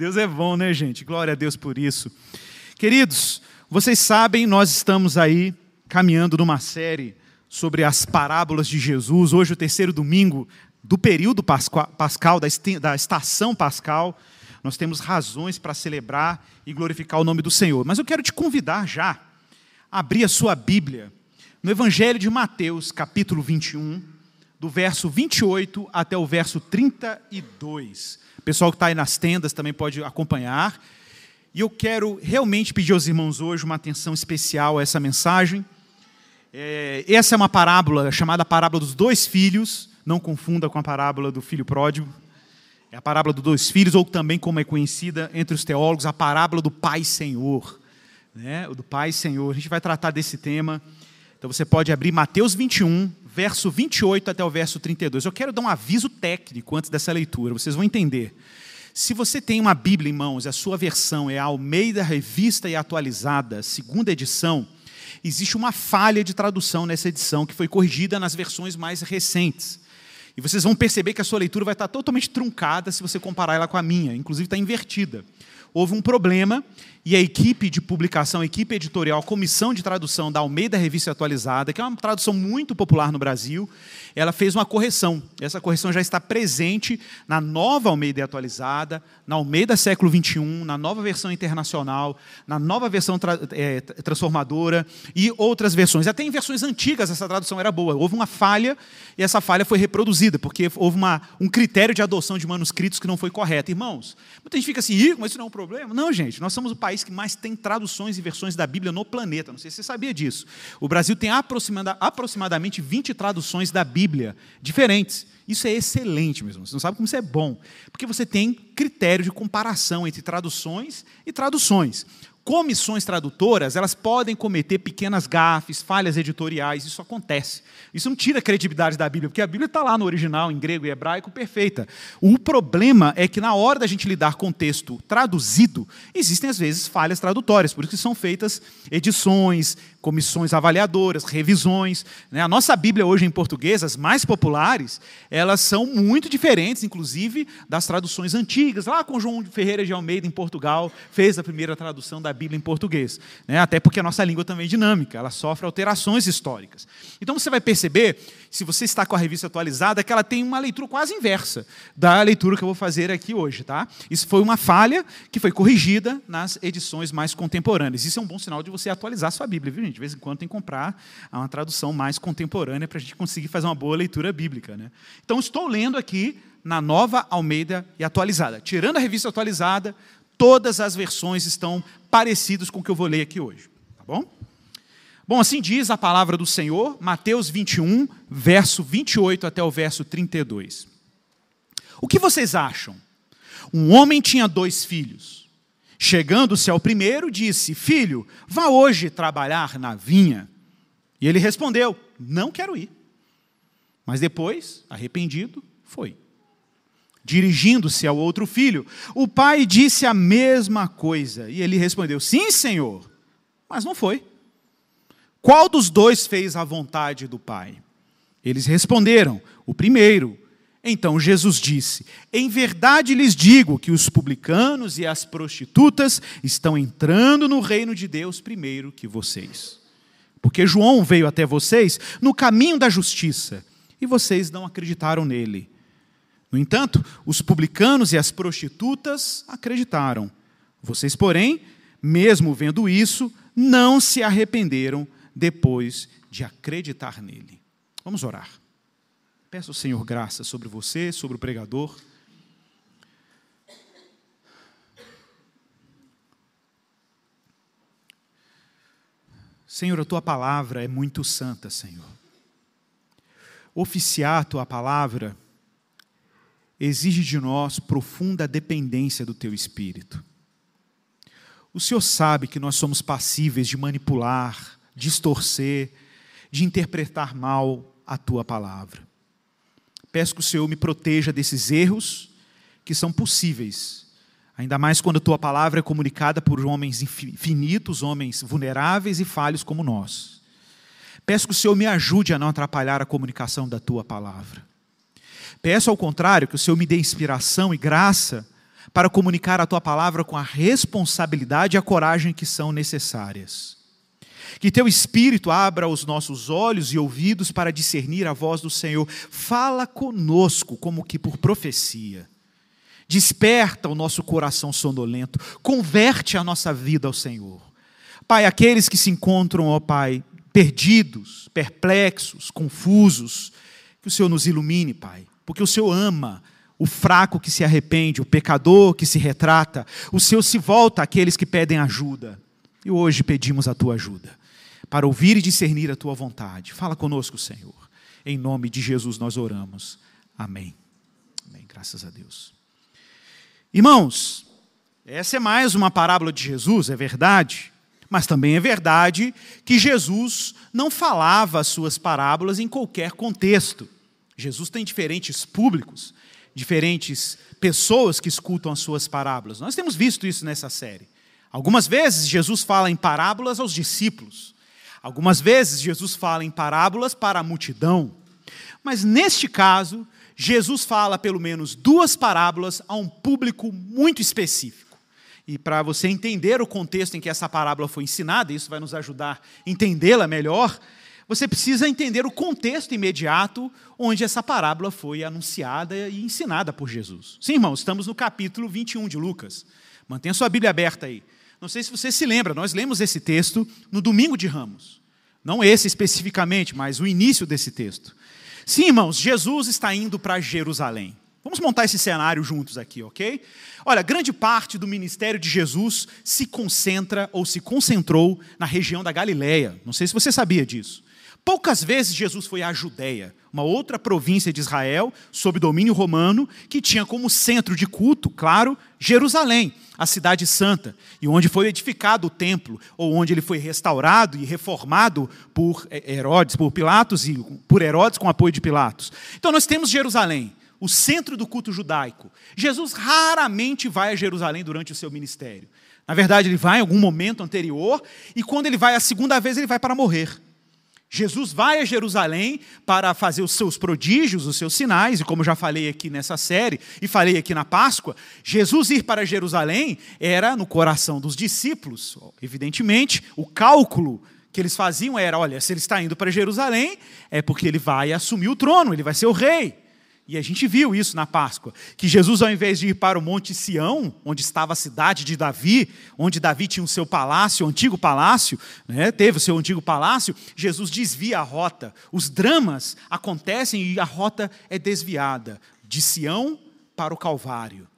Deus é bom, né, gente? Glória a Deus por isso. Queridos, vocês sabem, nós estamos aí caminhando numa série sobre as parábolas de Jesus. Hoje, o terceiro domingo do período pascal, da estação pascal. Nós temos razões para celebrar e glorificar o nome do Senhor. Mas eu quero te convidar já a abrir a sua Bíblia no Evangelho de Mateus, capítulo 21, do verso 28 até o verso 32. O pessoal que está aí nas tendas também pode acompanhar. E eu quero realmente pedir aos irmãos hoje uma atenção especial a essa mensagem. É, essa é uma parábola chamada Parábola dos Dois Filhos. Não confunda com a parábola do filho pródigo. É a parábola dos dois filhos, ou também, como é conhecida entre os teólogos, a parábola do Pai Senhor. Né? O do Pai Senhor. A gente vai tratar desse tema. Então você pode abrir Mateus 21, verso 28 até o verso 32. Eu quero dar um aviso técnico antes dessa leitura, vocês vão entender. Se você tem uma Bíblia em mãos, a sua versão é a Almeida Revista e Atualizada, segunda edição, existe uma falha de tradução nessa edição que foi corrigida nas versões mais recentes. E vocês vão perceber que a sua leitura vai estar totalmente truncada se você comparar ela com a minha, inclusive está invertida. Houve um problema e a equipe de publicação, a equipe editorial, a comissão de tradução da Almeida Revista Atualizada, que é uma tradução muito popular no Brasil, ela fez uma correção. Essa correção já está presente na nova Almeida Atualizada, na Almeida Século XXI, na nova versão internacional, na nova versão tra é, transformadora e outras versões. Até em versões antigas essa tradução era boa. Houve uma falha e essa falha foi reproduzida, porque houve uma, um critério de adoção de manuscritos que não foi correto. Irmãos, muita gente fica assim, mas isso não é um problema? Não, gente, nós somos o país que mais tem traduções e versões da Bíblia no planeta. Não sei se você sabia disso. O Brasil tem aproximadamente 20 traduções da Bíblia diferentes. Isso é excelente mesmo. Você não sabe como isso é bom. Porque você tem critério de comparação entre traduções e traduções comissões tradutoras, elas podem cometer pequenas gafes, falhas editoriais, isso acontece. Isso não tira a credibilidade da Bíblia, porque a Bíblia está lá no original, em grego e hebraico, perfeita. O problema é que na hora da gente lidar com texto traduzido, existem às vezes falhas tradutórias, por isso que são feitas edições, comissões avaliadoras, revisões. Né? A nossa Bíblia hoje em português, as mais populares, elas são muito diferentes, inclusive, das traduções antigas. Lá com João Ferreira de Almeida, em Portugal, fez a primeira tradução da Bíblia em português. Né? Até porque a nossa língua também é dinâmica, ela sofre alterações históricas. Então você vai perceber, se você está com a revista atualizada, que ela tem uma leitura quase inversa da leitura que eu vou fazer aqui hoje. Tá? Isso foi uma falha que foi corrigida nas edições mais contemporâneas. Isso é um bom sinal de você atualizar sua Bíblia, viu, gente? De vez em quando tem que comprar uma tradução mais contemporânea para a gente conseguir fazer uma boa leitura bíblica. Né? Então, estou lendo aqui na nova Almeida e atualizada. Tirando a revista atualizada, todas as versões estão parecidas com o que eu vou ler aqui hoje. Tá bom? Bom, assim diz a palavra do Senhor, Mateus 21, verso 28 até o verso 32. O que vocês acham? Um homem tinha dois filhos. Chegando-se ao primeiro, disse: Filho, vá hoje trabalhar na vinha. E ele respondeu: Não quero ir. Mas depois, arrependido, foi. Dirigindo-se ao outro filho, o pai disse a mesma coisa. E ele respondeu: Sim, senhor. Mas não foi. Qual dos dois fez a vontade do pai? Eles responderam: O primeiro. Então Jesus disse: Em verdade lhes digo que os publicanos e as prostitutas estão entrando no reino de Deus primeiro que vocês. Porque João veio até vocês no caminho da justiça e vocês não acreditaram nele. No entanto, os publicanos e as prostitutas acreditaram. Vocês, porém, mesmo vendo isso, não se arrependeram depois de acreditar nele. Vamos orar. Peço ao Senhor graça sobre você, sobre o pregador. Senhor, a tua palavra é muito santa, Senhor. Oficiar a tua palavra exige de nós profunda dependência do teu espírito. O Senhor sabe que nós somos passíveis de manipular, distorcer, de interpretar mal a tua palavra. Peço que o Senhor me proteja desses erros que são possíveis, ainda mais quando a tua palavra é comunicada por homens infinitos, homens vulneráveis e falhos como nós. Peço que o Senhor me ajude a não atrapalhar a comunicação da tua palavra. Peço, ao contrário, que o Senhor me dê inspiração e graça para comunicar a tua palavra com a responsabilidade e a coragem que são necessárias. Que teu espírito abra os nossos olhos e ouvidos para discernir a voz do Senhor. Fala conosco como que por profecia. Desperta o nosso coração sonolento, converte a nossa vida ao Senhor. Pai, aqueles que se encontram, ó Pai, perdidos, perplexos, confusos, que o Senhor nos ilumine, Pai, porque o Senhor ama o fraco que se arrepende, o pecador que se retrata, o Senhor se volta àqueles que pedem ajuda. E hoje pedimos a tua ajuda, para ouvir e discernir a tua vontade. Fala conosco, Senhor. Em nome de Jesus nós oramos. Amém. Amém. Graças a Deus. Irmãos, essa é mais uma parábola de Jesus, é verdade, mas também é verdade que Jesus não falava as suas parábolas em qualquer contexto. Jesus tem diferentes públicos diferentes pessoas que escutam as suas parábolas. Nós temos visto isso nessa série. Algumas vezes Jesus fala em parábolas aos discípulos. Algumas vezes Jesus fala em parábolas para a multidão. Mas neste caso, Jesus fala pelo menos duas parábolas a um público muito específico. E para você entender o contexto em que essa parábola foi ensinada, isso vai nos ajudar a entendê-la melhor, você precisa entender o contexto imediato onde essa parábola foi anunciada e ensinada por Jesus. Sim, irmãos, estamos no capítulo 21 de Lucas. Mantenha sua Bíblia aberta aí. Não sei se você se lembra, nós lemos esse texto no domingo de Ramos. Não esse especificamente, mas o início desse texto. Sim, irmãos, Jesus está indo para Jerusalém. Vamos montar esse cenário juntos aqui, ok? Olha, grande parte do ministério de Jesus se concentra ou se concentrou na região da Galileia. Não sei se você sabia disso. Poucas vezes Jesus foi à Judéia, uma outra província de Israel, sob domínio romano, que tinha como centro de culto, claro, Jerusalém, a cidade santa, e onde foi edificado o templo, ou onde ele foi restaurado e reformado por Herodes, por Pilatos e por Herodes com apoio de Pilatos. Então nós temos Jerusalém, o centro do culto judaico. Jesus raramente vai a Jerusalém durante o seu ministério. Na verdade, ele vai em algum momento anterior, e quando ele vai a segunda vez, ele vai para morrer. Jesus vai a Jerusalém para fazer os seus prodígios, os seus sinais, e como já falei aqui nessa série e falei aqui na Páscoa, Jesus ir para Jerusalém era no coração dos discípulos. Evidentemente, o cálculo que eles faziam era: olha, se ele está indo para Jerusalém, é porque ele vai assumir o trono, ele vai ser o rei. E a gente viu isso na Páscoa, que Jesus, ao invés de ir para o Monte Sião, onde estava a cidade de Davi, onde Davi tinha o seu palácio, o antigo palácio, né, teve o seu antigo palácio, Jesus desvia a rota. Os dramas acontecem e a rota é desviada de Sião para o Calvário.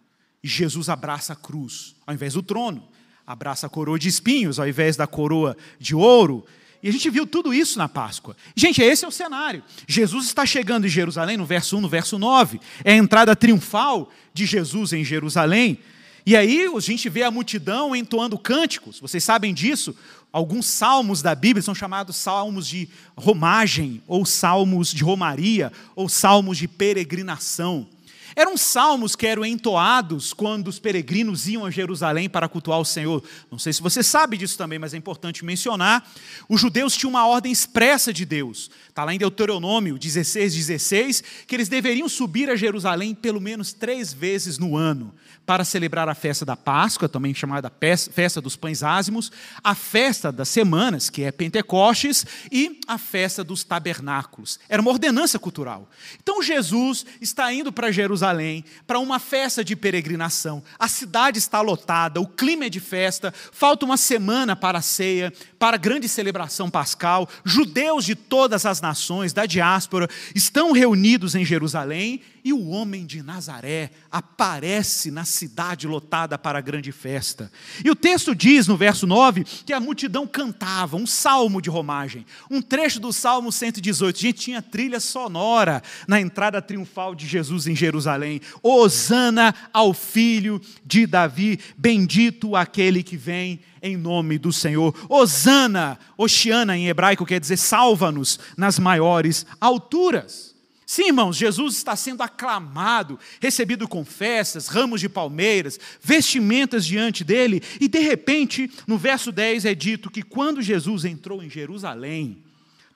E Jesus abraça a cruz, ao invés do trono, abraça a coroa de espinhos, ao invés da coroa de ouro, e a gente viu tudo isso na Páscoa. Gente, esse é o cenário. Jesus está chegando em Jerusalém, no verso 1, no verso 9. É a entrada triunfal de Jesus em Jerusalém. E aí a gente vê a multidão entoando cânticos. Vocês sabem disso? Alguns salmos da Bíblia são chamados salmos de romagem, ou salmos de romaria, ou salmos de peregrinação. Eram salmos que eram entoados quando os peregrinos iam a Jerusalém para cultuar o Senhor. Não sei se você sabe disso também, mas é importante mencionar. Os judeus tinham uma ordem expressa de Deus. Está lá em Deuteronômio 16, 16, que eles deveriam subir a Jerusalém pelo menos três vezes no ano para celebrar a festa da Páscoa, também chamada festa dos pães ázimos, a festa das semanas, que é Pentecostes, e a festa dos tabernáculos. Era uma ordenança cultural. Então Jesus está indo para Jerusalém para uma festa de peregrinação. A cidade está lotada, o clima é de festa, falta uma semana para a ceia, para a grande celebração pascal. Judeus de todas as nações, da diáspora, estão reunidos em Jerusalém e o homem de Nazaré aparece na cidade lotada para a grande festa. E o texto diz no verso 9 que a multidão cantava um salmo de romagem, um trecho do Salmo 118. Gente, tinha trilha sonora na entrada triunfal de Jesus em Jerusalém. Hosana ao filho de Davi, bendito aquele que vem em nome do Senhor. Hosana, Oxiana em hebraico quer dizer salva-nos nas maiores alturas. Sim, irmãos, Jesus está sendo aclamado, recebido com festas, ramos de palmeiras, vestimentas diante dele, e de repente, no verso 10 é dito que quando Jesus entrou em Jerusalém,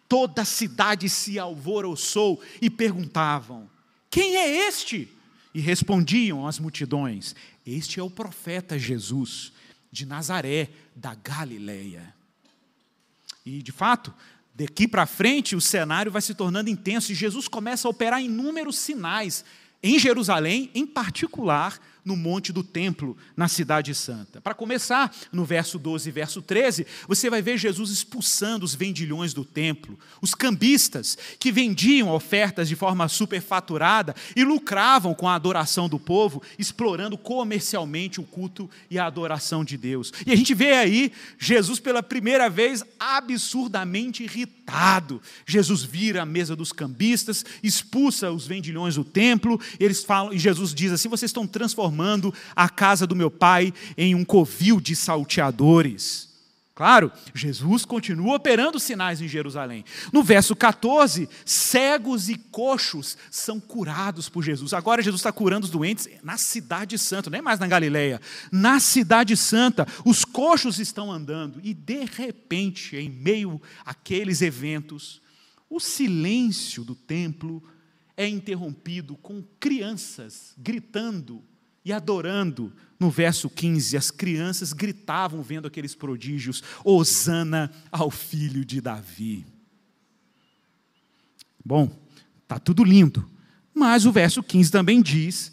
toda a cidade se alvoroçou e perguntavam: Quem é este? e respondiam às multidões: Este é o profeta Jesus, de Nazaré, da Galileia. E, de fato, daqui para frente o cenário vai se tornando intenso e Jesus começa a operar inúmeros sinais em Jerusalém, em particular no monte do templo, na cidade santa. Para começar, no verso 12 e verso 13, você vai ver Jesus expulsando os vendilhões do templo, os cambistas que vendiam ofertas de forma superfaturada e lucravam com a adoração do povo, explorando comercialmente o culto e a adoração de Deus. E a gente vê aí Jesus pela primeira vez absurdamente irritado. Jesus vira a mesa dos cambistas, expulsa os vendilhões do templo, eles falam, e Jesus diz assim: vocês estão transformando transformando a casa do meu pai em um covil de salteadores. Claro, Jesus continua operando sinais em Jerusalém. No verso 14, cegos e coxos são curados por Jesus. Agora Jesus está curando os doentes na cidade santa, não é mais na Galileia. Na cidade santa, os coxos estão andando e de repente, em meio àqueles eventos, o silêncio do templo é interrompido com crianças gritando e adorando. No verso 15, as crianças gritavam vendo aqueles prodígios: Hosana ao filho de Davi. Bom, tá tudo lindo, mas o verso 15 também diz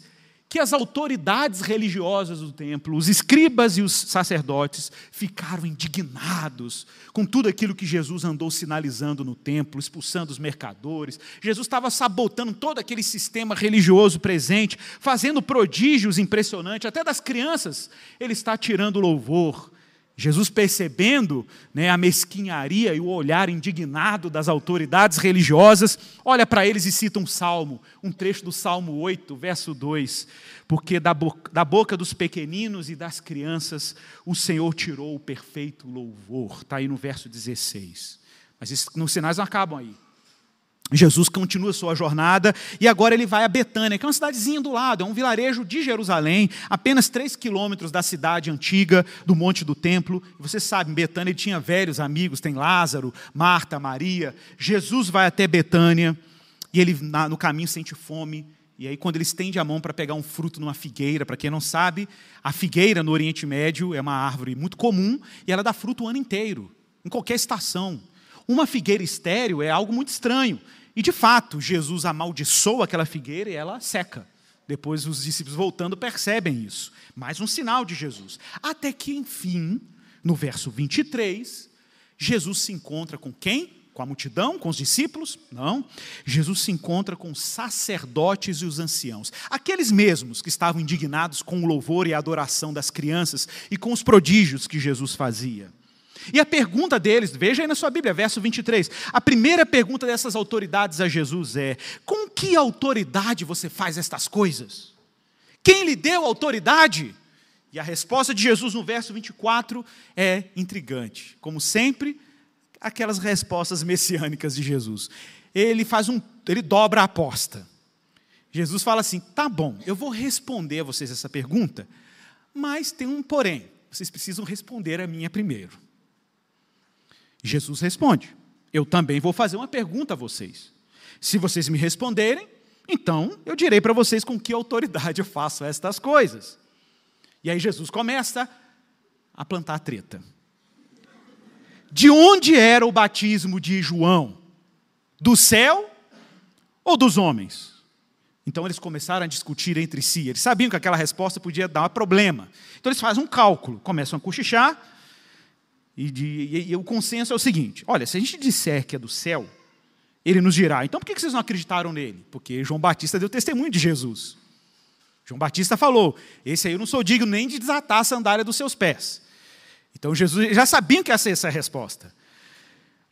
que as autoridades religiosas do templo, os escribas e os sacerdotes, ficaram indignados com tudo aquilo que Jesus andou sinalizando no templo, expulsando os mercadores. Jesus estava sabotando todo aquele sistema religioso presente, fazendo prodígios impressionantes, até das crianças. Ele está tirando louvor. Jesus, percebendo né, a mesquinharia e o olhar indignado das autoridades religiosas, olha para eles e cita um salmo, um trecho do Salmo 8, verso 2: Porque da boca, da boca dos pequeninos e das crianças o Senhor tirou o perfeito louvor. Está aí no verso 16. Mas nos sinais não acabam aí. Jesus continua sua jornada e agora ele vai a Betânia, que é uma cidadezinha do lado, é um vilarejo de Jerusalém, apenas três quilômetros da cidade antiga, do Monte do Templo. Você sabe, em Betânia ele tinha velhos amigos, tem Lázaro, Marta, Maria. Jesus vai até Betânia e ele no caminho sente fome. E aí, quando ele estende a mão para pegar um fruto numa figueira, para quem não sabe, a figueira no Oriente Médio é uma árvore muito comum e ela dá fruto o ano inteiro, em qualquer estação. Uma figueira estéril é algo muito estranho. E de fato, Jesus amaldiçoa aquela figueira e ela seca. Depois os discípulos voltando percebem isso. Mais um sinal de Jesus. Até que, enfim, no verso 23, Jesus se encontra com quem? Com a multidão, com os discípulos? Não. Jesus se encontra com os sacerdotes e os anciãos. Aqueles mesmos que estavam indignados com o louvor e a adoração das crianças e com os prodígios que Jesus fazia. E a pergunta deles, veja aí na sua Bíblia, verso 23. A primeira pergunta dessas autoridades a Jesus é: Com que autoridade você faz estas coisas? Quem lhe deu autoridade? E a resposta de Jesus no verso 24 é intrigante. Como sempre, aquelas respostas messiânicas de Jesus. Ele faz um, ele dobra a aposta. Jesus fala assim: "Tá bom, eu vou responder a vocês essa pergunta, mas tem um porém. Vocês precisam responder a minha primeiro. Jesus responde: Eu também vou fazer uma pergunta a vocês. Se vocês me responderem, então eu direi para vocês com que autoridade eu faço estas coisas. E aí Jesus começa a plantar a treta. De onde era o batismo de João? Do céu ou dos homens? Então eles começaram a discutir entre si. Eles sabiam que aquela resposta podia dar um problema. Então eles fazem um cálculo, começam a cochichar e, de, e, e, o consenso é o seguinte: olha, se a gente disser que é do céu, ele nos dirá, então por que vocês não acreditaram nele? Porque João Batista deu testemunho de Jesus. João Batista falou: esse aí eu não sou digno nem de desatar a sandália dos seus pés. Então Jesus já sabiam que ia ser essa a resposta.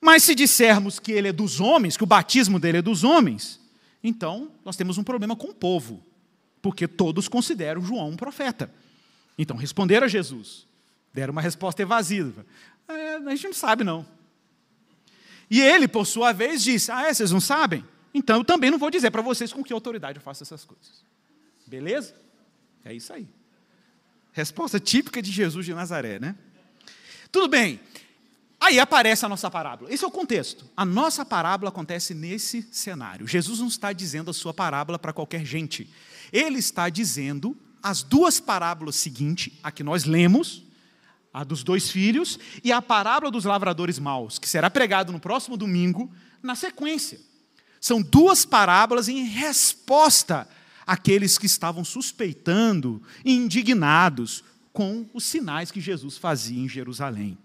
Mas se dissermos que ele é dos homens, que o batismo dele é dos homens, então nós temos um problema com o povo, porque todos consideram João um profeta. Então responderam a Jesus, deram uma resposta evasiva. É, a gente não sabe, não. E ele, por sua vez, disse: Ah, é, vocês não sabem? Então eu também não vou dizer para vocês com que autoridade eu faço essas coisas. Beleza? É isso aí. Resposta típica de Jesus de Nazaré, né? Tudo bem. Aí aparece a nossa parábola. Esse é o contexto. A nossa parábola acontece nesse cenário. Jesus não está dizendo a sua parábola para qualquer gente. Ele está dizendo as duas parábolas seguintes, a que nós lemos, a dos dois filhos, e a parábola dos lavradores maus, que será pregado no próximo domingo, na sequência. São duas parábolas em resposta àqueles que estavam suspeitando e indignados com os sinais que Jesus fazia em Jerusalém.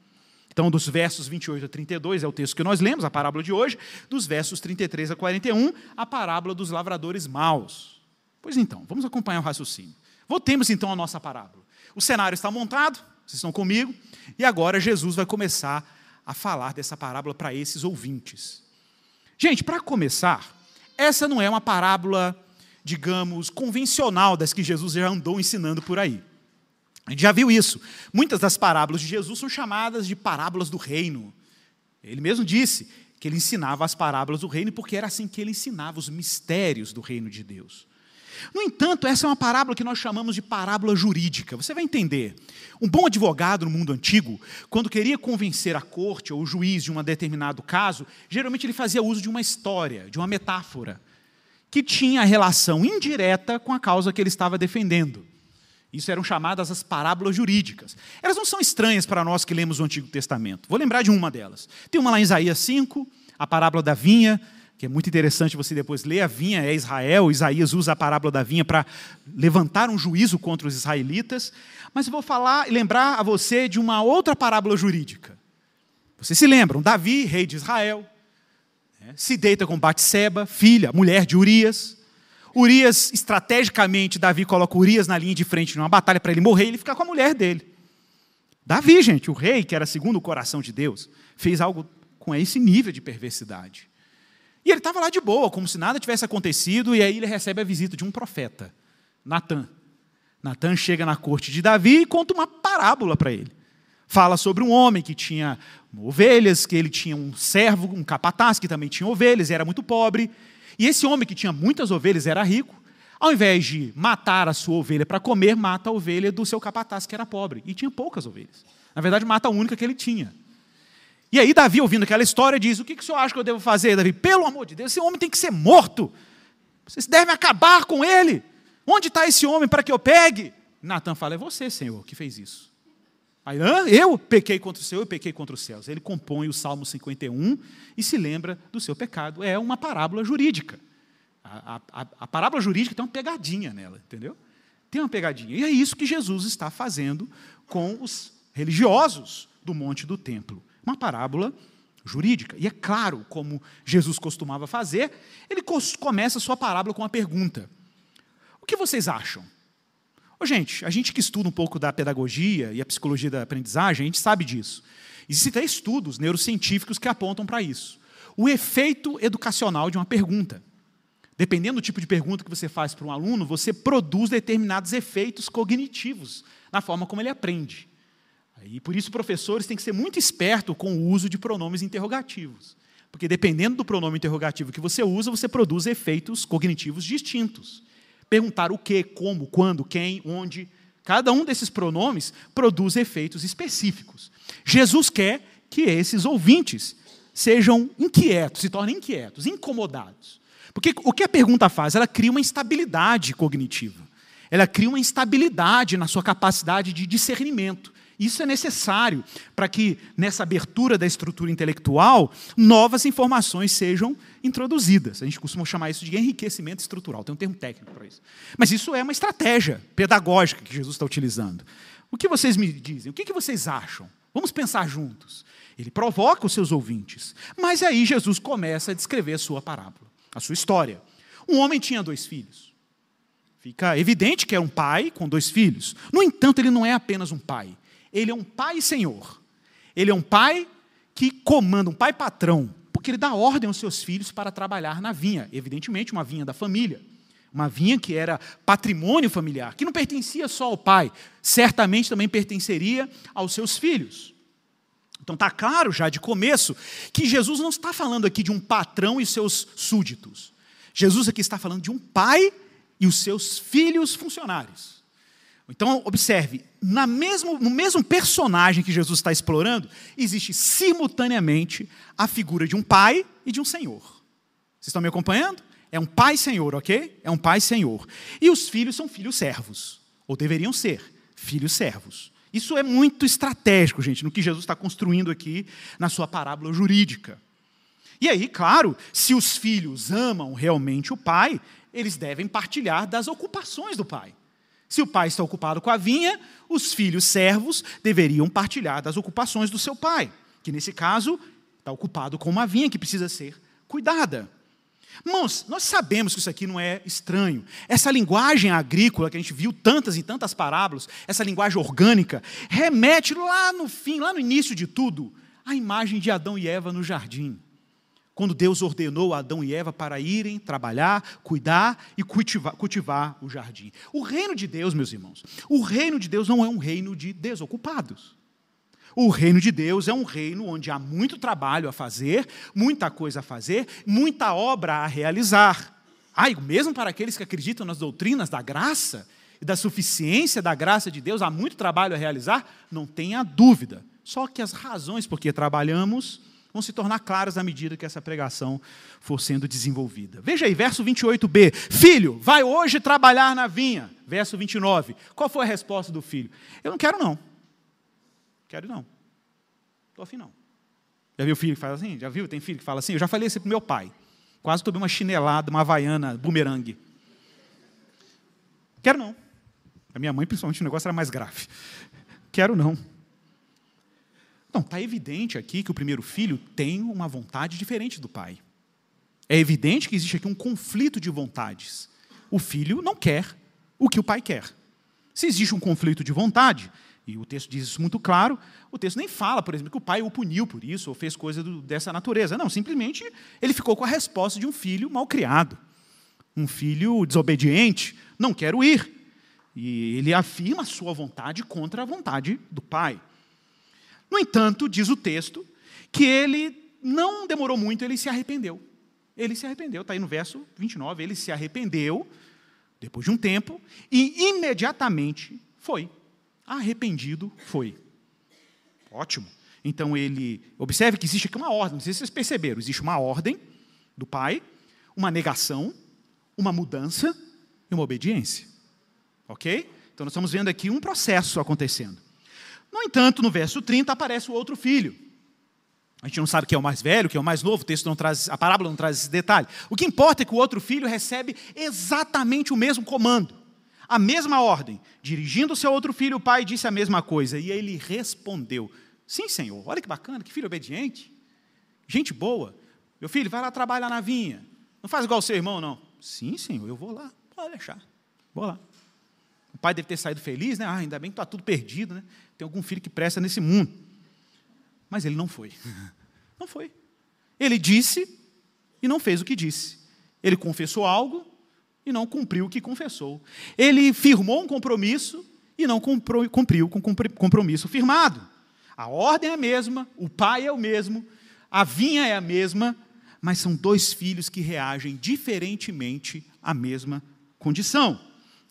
Então, dos versos 28 a 32 é o texto que nós lemos, a parábola de hoje, dos versos 33 a 41, a parábola dos lavradores maus. Pois então, vamos acompanhar o raciocínio. Voltemos então à nossa parábola. O cenário está montado, vocês estão comigo, e agora Jesus vai começar a falar dessa parábola para esses ouvintes. Gente, para começar, essa não é uma parábola, digamos, convencional das que Jesus já andou ensinando por aí. A gente já viu isso. Muitas das parábolas de Jesus são chamadas de parábolas do reino. Ele mesmo disse que ele ensinava as parábolas do reino porque era assim que ele ensinava os mistérios do reino de Deus. No entanto, essa é uma parábola que nós chamamos de parábola jurídica. Você vai entender. Um bom advogado no mundo antigo, quando queria convencer a corte ou o juiz de um determinado caso, geralmente ele fazia uso de uma história, de uma metáfora, que tinha relação indireta com a causa que ele estava defendendo. Isso eram chamadas as parábolas jurídicas. Elas não são estranhas para nós que lemos o Antigo Testamento. Vou lembrar de uma delas. Tem uma lá em Isaías 5, a parábola da vinha, que é muito interessante você depois ler. A vinha é Israel, Isaías usa a parábola da vinha para levantar um juízo contra os israelitas. Mas eu vou falar e lembrar a você de uma outra parábola jurídica. Vocês se lembram? Davi, rei de Israel, né, se deita com Batseba, filha, mulher de Urias. Urias, estrategicamente, Davi coloca Urias na linha de frente numa batalha para ele morrer e ele ficar com a mulher dele. Davi, gente, o rei, que era segundo o coração de Deus, fez algo com esse nível de perversidade. E ele estava lá de boa, como se nada tivesse acontecido, e aí ele recebe a visita de um profeta, Natan. Natan chega na corte de Davi e conta uma parábola para ele. Fala sobre um homem que tinha ovelhas, que ele tinha um servo, um capataz que também tinha ovelhas, e era muito pobre, e esse homem que tinha muitas ovelhas era rico. Ao invés de matar a sua ovelha para comer, mata a ovelha do seu capataz, que era pobre. E tinha poucas ovelhas. Na verdade, mata a única que ele tinha. E aí, Davi, ouvindo aquela história, diz: O que, que o senhor acha que eu devo fazer, Davi? Pelo amor de Deus, esse homem tem que ser morto. Vocês devem acabar com ele. Onde está esse homem para que eu pegue? Natan fala: É você, Senhor, que fez isso. Aí, Hã? eu pequei contra o Senhor, eu pequei contra os céus. Ele compõe o Salmo 51 e se lembra do seu pecado. É uma parábola jurídica. A, a, a, parábola jurídica tem uma pegadinha nela, entendeu? Tem uma pegadinha. E é isso que Jesus está fazendo com os religiosos do Monte do Templo. Uma parábola jurídica. E é claro, como Jesus costumava fazer, ele começa a sua parábola com uma pergunta: O que vocês acham? Ô, gente, a gente que estuda um pouco da pedagogia e a psicologia da aprendizagem, a gente sabe disso. Existem até estudos neurocientíficos que apontam para isso. O efeito educacional de uma pergunta. Dependendo do tipo de pergunta que você faz para um aluno, você produz determinados efeitos cognitivos na forma como ele aprende. E por isso, professores têm que ser muito espertos com o uso de pronomes interrogativos. Porque dependendo do pronome interrogativo que você usa, você produz efeitos cognitivos distintos. Perguntar o que, como, quando, quem, onde. Cada um desses pronomes produz efeitos específicos. Jesus quer que esses ouvintes sejam inquietos, se tornem inquietos, incomodados. Porque o que a pergunta faz? Ela cria uma instabilidade cognitiva. Ela cria uma instabilidade na sua capacidade de discernimento. Isso é necessário para que, nessa abertura da estrutura intelectual, novas informações sejam introduzidas. A gente costuma chamar isso de enriquecimento estrutural, tem um termo técnico para isso. Mas isso é uma estratégia pedagógica que Jesus está utilizando. O que vocês me dizem? O que vocês acham? Vamos pensar juntos. Ele provoca os seus ouvintes. Mas aí Jesus começa a descrever a sua parábola, a sua história. Um homem tinha dois filhos. Fica evidente que é um pai com dois filhos. No entanto, ele não é apenas um pai ele é um pai senhor. Ele é um pai que comanda, um pai patrão, porque ele dá ordem aos seus filhos para trabalhar na vinha, evidentemente uma vinha da família. Uma vinha que era patrimônio familiar, que não pertencia só ao pai, certamente também pertenceria aos seus filhos. Então está claro já de começo que Jesus não está falando aqui de um patrão e seus súditos. Jesus aqui está falando de um pai e os seus filhos funcionários. Então, observe, mesmo, no mesmo personagem que Jesus está explorando, existe simultaneamente a figura de um pai e de um senhor. Vocês estão me acompanhando? É um pai senhor, ok? É um pai senhor. E os filhos são filhos servos, ou deveriam ser filhos servos. Isso é muito estratégico, gente, no que Jesus está construindo aqui na sua parábola jurídica. E aí, claro, se os filhos amam realmente o pai, eles devem partilhar das ocupações do pai. Se o pai está ocupado com a vinha, os filhos servos deveriam partilhar das ocupações do seu pai, que nesse caso está ocupado com uma vinha que precisa ser cuidada. Irmãos, nós sabemos que isso aqui não é estranho. Essa linguagem agrícola que a gente viu tantas e tantas parábolas, essa linguagem orgânica, remete lá no fim, lá no início de tudo, à imagem de Adão e Eva no jardim quando Deus ordenou Adão e Eva para irem trabalhar, cuidar e cultivar, cultivar, o jardim. O reino de Deus, meus irmãos, o reino de Deus não é um reino de desocupados. O reino de Deus é um reino onde há muito trabalho a fazer, muita coisa a fazer, muita obra a realizar. Ah, mesmo para aqueles que acreditam nas doutrinas da graça e da suficiência da graça de Deus, há muito trabalho a realizar, não tenha dúvida. Só que as razões por que trabalhamos vão se tornar claras à medida que essa pregação for sendo desenvolvida. Veja aí, verso 28b: Filho, vai hoje trabalhar na vinha. Verso 29. Qual foi a resposta do filho? Eu não quero, não. Quero não. Estou afim, não. Já viu filho que fala assim? Já viu? Tem filho que fala assim? Eu já falei isso para meu pai. Quase tomei uma chinelada, uma havaiana, bumerangue. Quero não. A minha mãe, principalmente, o negócio era mais grave. Quero não. Não, está evidente aqui que o primeiro filho tem uma vontade diferente do pai. É evidente que existe aqui um conflito de vontades. O filho não quer o que o pai quer. Se existe um conflito de vontade, e o texto diz isso muito claro, o texto nem fala, por exemplo, que o pai o puniu por isso, ou fez coisa do, dessa natureza. Não, simplesmente ele ficou com a resposta de um filho mal criado. Um filho desobediente, não quero ir. E ele afirma a sua vontade contra a vontade do pai. No entanto, diz o texto, que ele não demorou muito, ele se arrependeu. Ele se arrependeu, está aí no verso 29, ele se arrependeu, depois de um tempo, e imediatamente foi. Arrependido foi. Ótimo. Então ele. Observe que existe aqui uma ordem, não sei se vocês perceberam, existe uma ordem do pai, uma negação, uma mudança e uma obediência. Ok? Então nós estamos vendo aqui um processo acontecendo. No entanto, no verso 30 aparece o outro filho. A gente não sabe quem é o mais velho, quem é o mais novo, o texto não traz, a parábola não traz esse detalhe. O que importa é que o outro filho recebe exatamente o mesmo comando, a mesma ordem. Dirigindo o seu outro filho, o pai disse a mesma coisa, e ele respondeu: Sim, senhor, olha que bacana, que filho obediente, gente boa. Meu filho, vai lá trabalhar na vinha. Não faz igual o seu irmão, não. Sim, senhor, eu vou lá, pode deixar, vou lá. O pai deve ter saído feliz, né? Ah, ainda bem que está tudo perdido, né? Tem algum filho que presta nesse mundo. Mas ele não foi. Não foi. Ele disse e não fez o que disse. Ele confessou algo e não cumpriu o que confessou. Ele firmou um compromisso e não cumpriu com o compromisso firmado. A ordem é a mesma, o pai é o mesmo, a vinha é a mesma, mas são dois filhos que reagem diferentemente à mesma condição.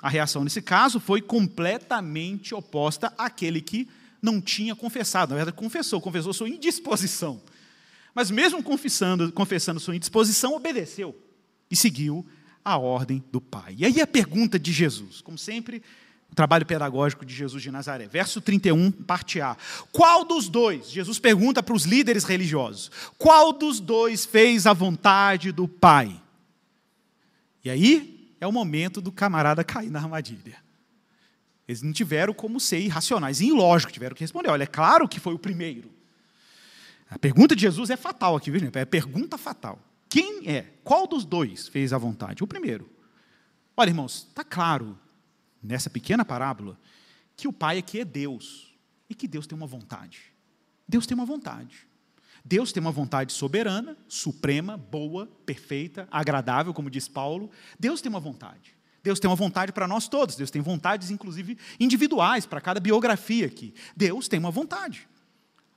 A reação nesse caso foi completamente oposta àquele que não tinha confessado. Na verdade, confessou, confessou sua indisposição. Mas mesmo confessando, confessando sua indisposição, obedeceu e seguiu a ordem do Pai. E aí a pergunta de Jesus, como sempre, o trabalho pedagógico de Jesus de Nazaré. Verso 31, parte A. Qual dos dois, Jesus pergunta para os líderes religiosos, qual dos dois fez a vontade do Pai? E aí, é o momento do camarada cair na armadilha. Eles não tiveram como ser irracionais e ilógicos, tiveram que responder. Olha, é claro que foi o primeiro. A pergunta de Jesus é fatal aqui, viu, É pergunta fatal. Quem é? Qual dos dois fez a vontade? O primeiro. Olha, irmãos, está claro nessa pequena parábola que o Pai aqui é Deus e que Deus tem uma vontade. Deus tem uma vontade. Deus tem uma vontade soberana, suprema, boa, perfeita, agradável, como diz Paulo. Deus tem uma vontade. Deus tem uma vontade para nós todos. Deus tem vontades, inclusive, individuais para cada biografia aqui. Deus tem uma vontade.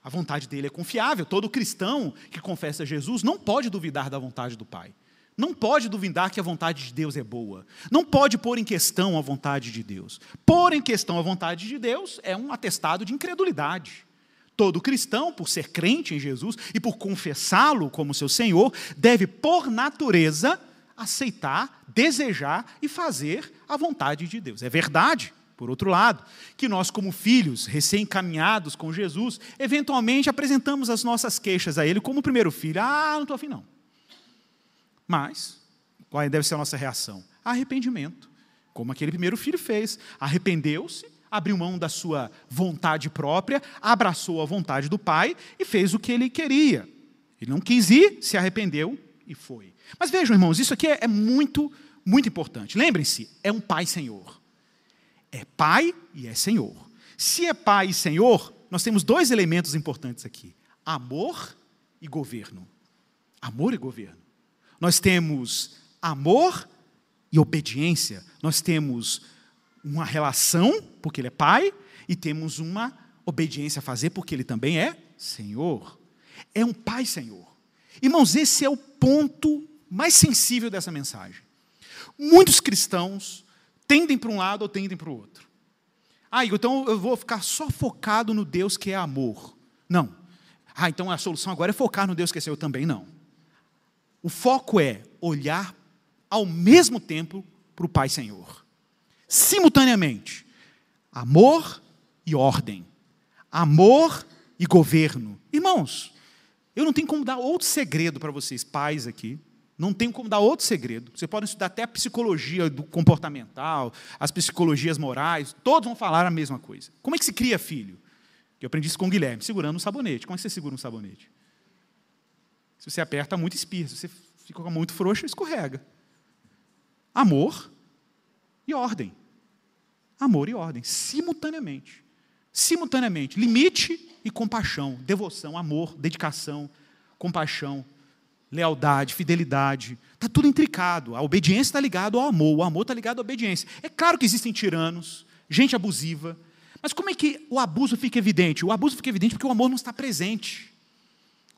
A vontade dele é confiável. Todo cristão que confessa Jesus não pode duvidar da vontade do Pai. não pode duvidar que a vontade de Deus é boa. Não pode pôr em questão a vontade de Deus. Pôr em questão a vontade de Deus é um atestado de incredulidade. Todo cristão, por ser crente em Jesus e por confessá-lo como seu Senhor, deve, por natureza, aceitar, desejar e fazer a vontade de Deus. É verdade, por outro lado, que nós, como filhos recém-encaminhados com Jesus, eventualmente apresentamos as nossas queixas a Ele como primeiro filho. Ah, não estou afim, não. Mas, qual deve ser a nossa reação? Arrependimento. Como aquele primeiro filho fez. Arrependeu-se, abriu mão da sua vontade própria, abraçou a vontade do pai e fez o que ele queria. Ele não quis ir, se arrependeu e foi. Mas vejam, irmãos, isso aqui é, é muito, muito importante. Lembrem-se, é um pai senhor. É pai e é senhor. Se é pai e senhor, nós temos dois elementos importantes aqui: amor e governo. Amor e governo. Nós temos amor e obediência. Nós temos uma relação, porque ele é pai, e temos uma obediência a fazer, porque ele também é Senhor. É um pai Senhor. Irmãos, esse é o ponto mais sensível dessa mensagem. Muitos cristãos tendem para um lado ou tendem para o outro. Ah, então eu vou ficar só focado no Deus que é amor. Não. Ah, então a solução agora é focar no Deus que é Senhor também? Não. O foco é olhar ao mesmo tempo para o Pai Senhor. Simultaneamente. Amor e ordem. Amor e governo. Irmãos, eu não tenho como dar outro segredo para vocês, pais aqui. Não tenho como dar outro segredo. Vocês podem estudar até a psicologia do comportamental, as psicologias morais, todos vão falar a mesma coisa. Como é que se cria filho? Eu aprendi isso com o Guilherme, segurando um sabonete. Como é que você segura um sabonete? Se você aperta muito, espirra. Se você fica muito frouxo, escorrega. Amor e ordem. Amor e ordem, simultaneamente. Simultaneamente. Limite e compaixão, devoção, amor, dedicação, compaixão, lealdade, fidelidade. Está tudo intricado. A obediência está ligada ao amor, o amor está ligado à obediência. É claro que existem tiranos, gente abusiva. Mas como é que o abuso fica evidente? O abuso fica evidente porque o amor não está presente.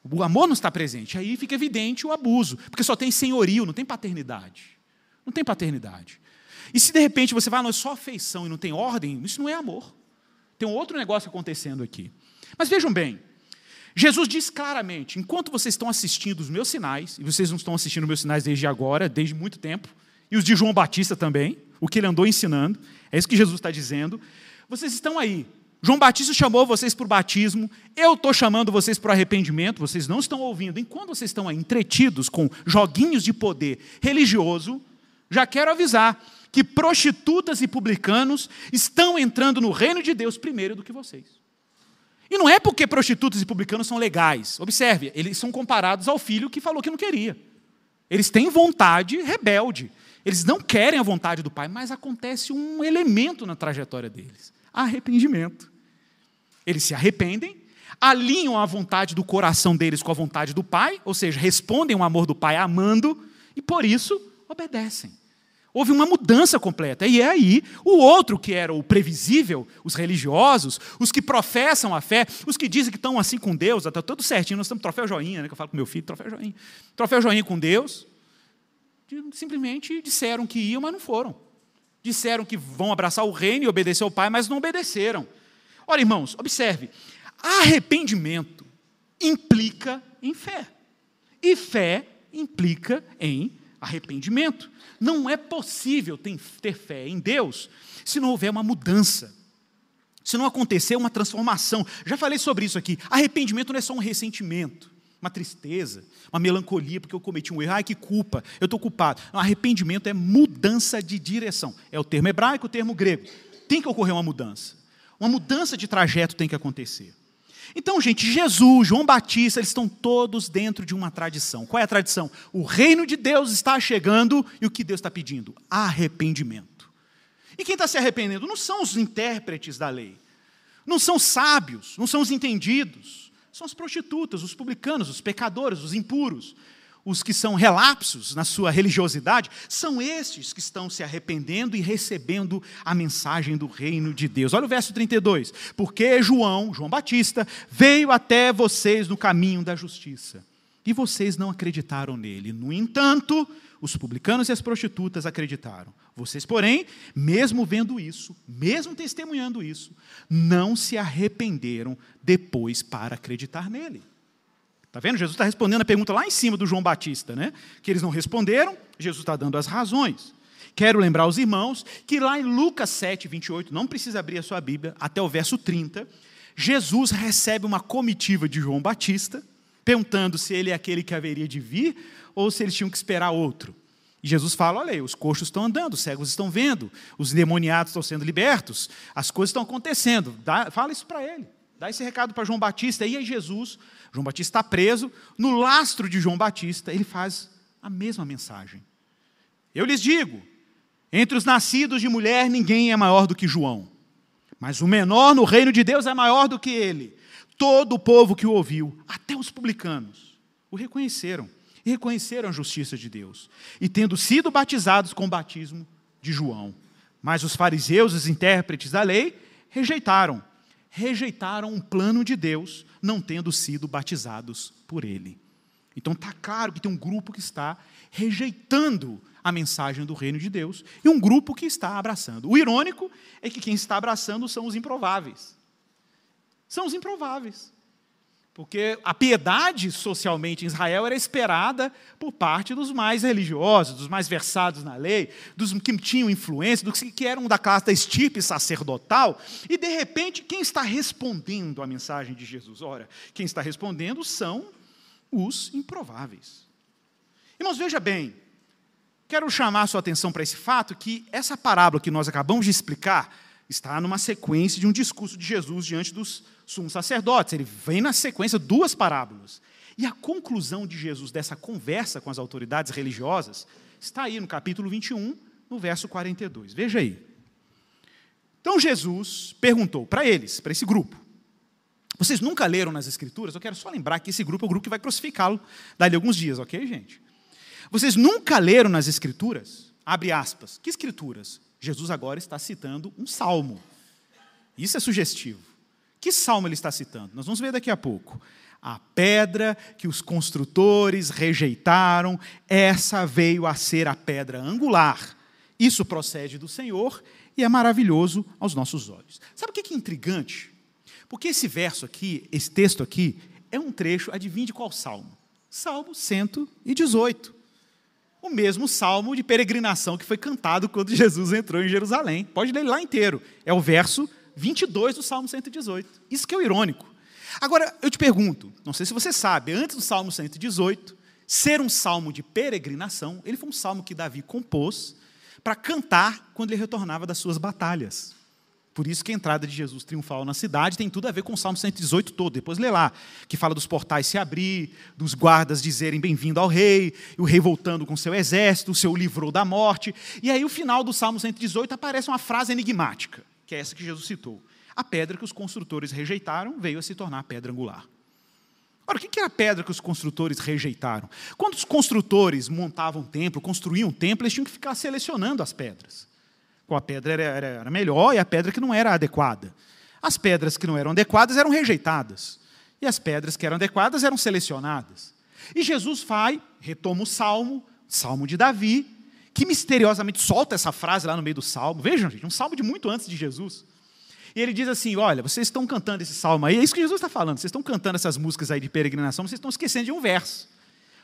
O amor não está presente. Aí fica evidente o abuso, porque só tem senhorio, não tem paternidade. Não tem paternidade. E se de repente você vai, ah, não, é só afeição e não tem ordem, isso não é amor. Tem um outro negócio acontecendo aqui. Mas vejam bem, Jesus diz claramente: enquanto vocês estão assistindo os meus sinais, e vocês não estão assistindo meus sinais desde agora, desde muito tempo, e os de João Batista também, o que ele andou ensinando, é isso que Jesus está dizendo, vocês estão aí, João Batista chamou vocês para o batismo, eu estou chamando vocês para o arrependimento, vocês não estão ouvindo. Enquanto vocês estão aí entretidos com joguinhos de poder religioso, já quero avisar que prostitutas e publicanos estão entrando no reino de Deus primeiro do que vocês. E não é porque prostitutas e publicanos são legais. Observe, eles são comparados ao filho que falou que não queria. Eles têm vontade rebelde. Eles não querem a vontade do pai, mas acontece um elemento na trajetória deles: arrependimento. Eles se arrependem, alinham a vontade do coração deles com a vontade do Pai, ou seja, respondem o amor do Pai amando, e por isso obedecem. Houve uma mudança completa. E é aí o outro que era o previsível, os religiosos, os que professam a fé, os que dizem que estão assim com Deus, está tudo certinho, nós estamos troféu joinha, né, que eu falo com meu filho, troféu joinha. Troféu joinha com Deus. Simplesmente disseram que iam, mas não foram. Disseram que vão abraçar o reino e obedecer ao Pai, mas não obedeceram. Ora, irmãos, observe: arrependimento implica em fé, e fé implica em arrependimento. Não é possível ter fé em Deus se não houver uma mudança, se não acontecer uma transformação. Já falei sobre isso aqui. Arrependimento não é só um ressentimento, uma tristeza, uma melancolia porque eu cometi um erro. Ai, que culpa, eu estou culpado. Não, arrependimento é mudança de direção. É o termo hebraico, o termo grego. Tem que ocorrer uma mudança. Uma mudança de trajeto tem que acontecer. Então, gente, Jesus, João Batista, eles estão todos dentro de uma tradição. Qual é a tradição? O reino de Deus está chegando e o que Deus está pedindo? Arrependimento. E quem está se arrependendo não são os intérpretes da lei, não são os sábios, não são os entendidos, são as prostitutas, os publicanos, os pecadores, os impuros os que são relapsos na sua religiosidade, são estes que estão se arrependendo e recebendo a mensagem do reino de Deus. Olha o verso 32. Porque João, João Batista, veio até vocês no caminho da justiça. e vocês não acreditaram nele. No entanto, os publicanos e as prostitutas acreditaram. Vocês, porém, mesmo vendo isso, mesmo testemunhando isso, não se arrependeram depois para acreditar nele. Está vendo? Jesus está respondendo a pergunta lá em cima do João Batista, né? Que eles não responderam, Jesus está dando as razões. Quero lembrar aos irmãos que lá em Lucas 7, 28, não precisa abrir a sua Bíblia, até o verso 30, Jesus recebe uma comitiva de João Batista, perguntando se ele é aquele que haveria de vir ou se eles tinham que esperar outro. E Jesus fala: olha aí, os coxos estão andando, os cegos estão vendo, os demoniados estão sendo libertos, as coisas estão acontecendo. Dá, fala isso para ele. Dá esse recado para João Batista. E aí Jesus, João Batista está preso, no lastro de João Batista, ele faz a mesma mensagem. Eu lhes digo: entre os nascidos de mulher, ninguém é maior do que João. Mas o menor no reino de Deus é maior do que ele. Todo o povo que o ouviu, até os publicanos, o reconheceram. E reconheceram a justiça de Deus. E tendo sido batizados com o batismo de João. Mas os fariseus, os intérpretes da lei, rejeitaram rejeitaram um plano de Deus, não tendo sido batizados por ele. Então está claro que tem um grupo que está rejeitando a mensagem do reino de Deus e um grupo que está abraçando. O irônico é que quem está abraçando são os improváveis. São os improváveis. Porque a piedade socialmente em Israel era esperada por parte dos mais religiosos, dos mais versados na lei, dos que tinham influência, dos que eram da classe da estirpe sacerdotal. E, de repente, quem está respondendo à mensagem de Jesus? Ora, quem está respondendo são os improváveis. Irmãos, veja bem, quero chamar sua atenção para esse fato que essa parábola que nós acabamos de explicar está numa sequência de um discurso de Jesus diante dos sumos sacerdotes. Ele vem na sequência duas parábolas. E a conclusão de Jesus dessa conversa com as autoridades religiosas está aí no capítulo 21, no verso 42. Veja aí. Então Jesus perguntou para eles, para esse grupo: Vocês nunca leram nas Escrituras? Eu quero só lembrar que esse grupo é o grupo que vai crucificá-lo dali alguns dias, ok, gente? Vocês nunca leram nas Escrituras? Abre aspas. Que Escrituras? Jesus agora está citando um salmo. Isso é sugestivo. Que salmo ele está citando? Nós vamos ver daqui a pouco. A pedra que os construtores rejeitaram, essa veio a ser a pedra angular. Isso procede do Senhor e é maravilhoso aos nossos olhos. Sabe o que é intrigante? Porque esse verso aqui, esse texto aqui, é um trecho, adivinha de qual salmo? Salmo 118 o mesmo salmo de peregrinação que foi cantado quando Jesus entrou em Jerusalém. Pode ler lá inteiro. É o verso 22 do Salmo 118. Isso que é o irônico. Agora, eu te pergunto, não sei se você sabe, antes do Salmo 118, ser um salmo de peregrinação, ele foi um salmo que Davi compôs para cantar quando ele retornava das suas batalhas. Por isso que a entrada de Jesus triunfal na cidade tem tudo a ver com o Salmo 118 todo. Depois lê lá, que fala dos portais se abrir, dos guardas dizerem bem-vindo ao rei, o rei voltando com seu exército, o seu livrou da morte. E aí, o final do Salmo 118 aparece uma frase enigmática, que é essa que Jesus citou. A pedra que os construtores rejeitaram veio a se tornar pedra angular. Ora, o que era a pedra que os construtores rejeitaram? Quando os construtores montavam um templo, construíam um templo, eles tinham que ficar selecionando as pedras qual a pedra era, era, era melhor e a pedra que não era adequada. As pedras que não eram adequadas eram rejeitadas. E as pedras que eram adequadas eram selecionadas. E Jesus vai, retoma o salmo, salmo de Davi, que misteriosamente solta essa frase lá no meio do salmo. Vejam, gente, um salmo de muito antes de Jesus. E ele diz assim: Olha, vocês estão cantando esse salmo aí, é isso que Jesus está falando, vocês estão cantando essas músicas aí de peregrinação, vocês estão esquecendo de um verso.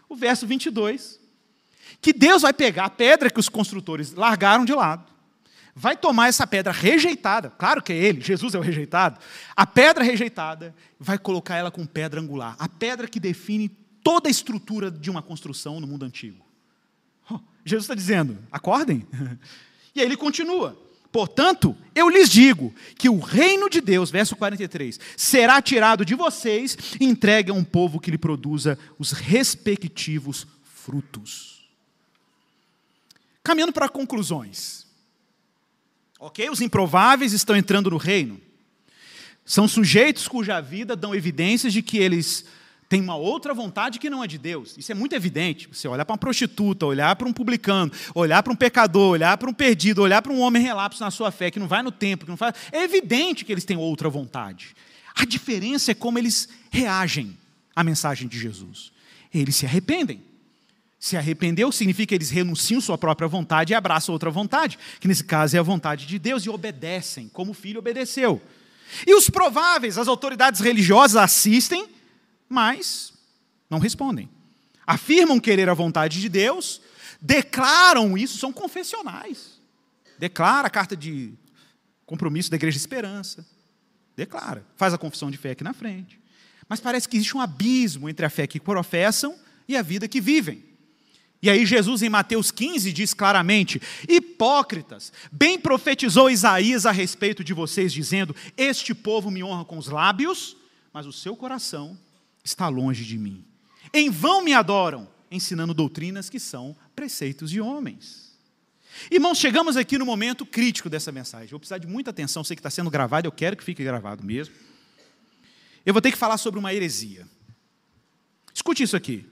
O verso 22. Que Deus vai pegar a pedra que os construtores largaram de lado vai tomar essa pedra rejeitada, claro que é ele, Jesus é o rejeitado, a pedra rejeitada, vai colocar ela com pedra angular, a pedra que define toda a estrutura de uma construção no mundo antigo. Oh, Jesus está dizendo: acordem. E aí ele continua. Portanto, eu lhes digo que o reino de Deus, verso 43, será tirado de vocês e entregue a um povo que lhe produza os respectivos frutos. Caminhando para conclusões. Ok? Os improváveis estão entrando no reino. São sujeitos cuja vida dão evidências de que eles têm uma outra vontade que não é de Deus. Isso é muito evidente. Você olhar para uma prostituta, olhar para um publicano, olhar para um pecador, olhar para um perdido, olhar para um homem relapso na sua fé, que não vai no templo, que não faz. É evidente que eles têm outra vontade. A diferença é como eles reagem à mensagem de Jesus. eles se arrependem. Se arrependeu significa que eles renunciam sua própria vontade e abraçam outra vontade, que nesse caso é a vontade de Deus, e obedecem, como o filho obedeceu. E os prováveis, as autoridades religiosas assistem, mas não respondem. Afirmam querer a vontade de Deus, declaram isso, são confessionais. Declara a carta de compromisso da Igreja de Esperança. Declara, faz a confissão de fé aqui na frente. Mas parece que existe um abismo entre a fé que professam e a vida que vivem. E aí Jesus em Mateus 15 diz claramente: Hipócritas, bem profetizou Isaías a respeito de vocês, dizendo: Este povo me honra com os lábios, mas o seu coração está longe de mim. Em vão me adoram, ensinando doutrinas que são preceitos de homens. Irmãos, chegamos aqui no momento crítico dessa mensagem. vou precisar de muita atenção, sei que está sendo gravado, eu quero que fique gravado mesmo. Eu vou ter que falar sobre uma heresia. Escute isso aqui.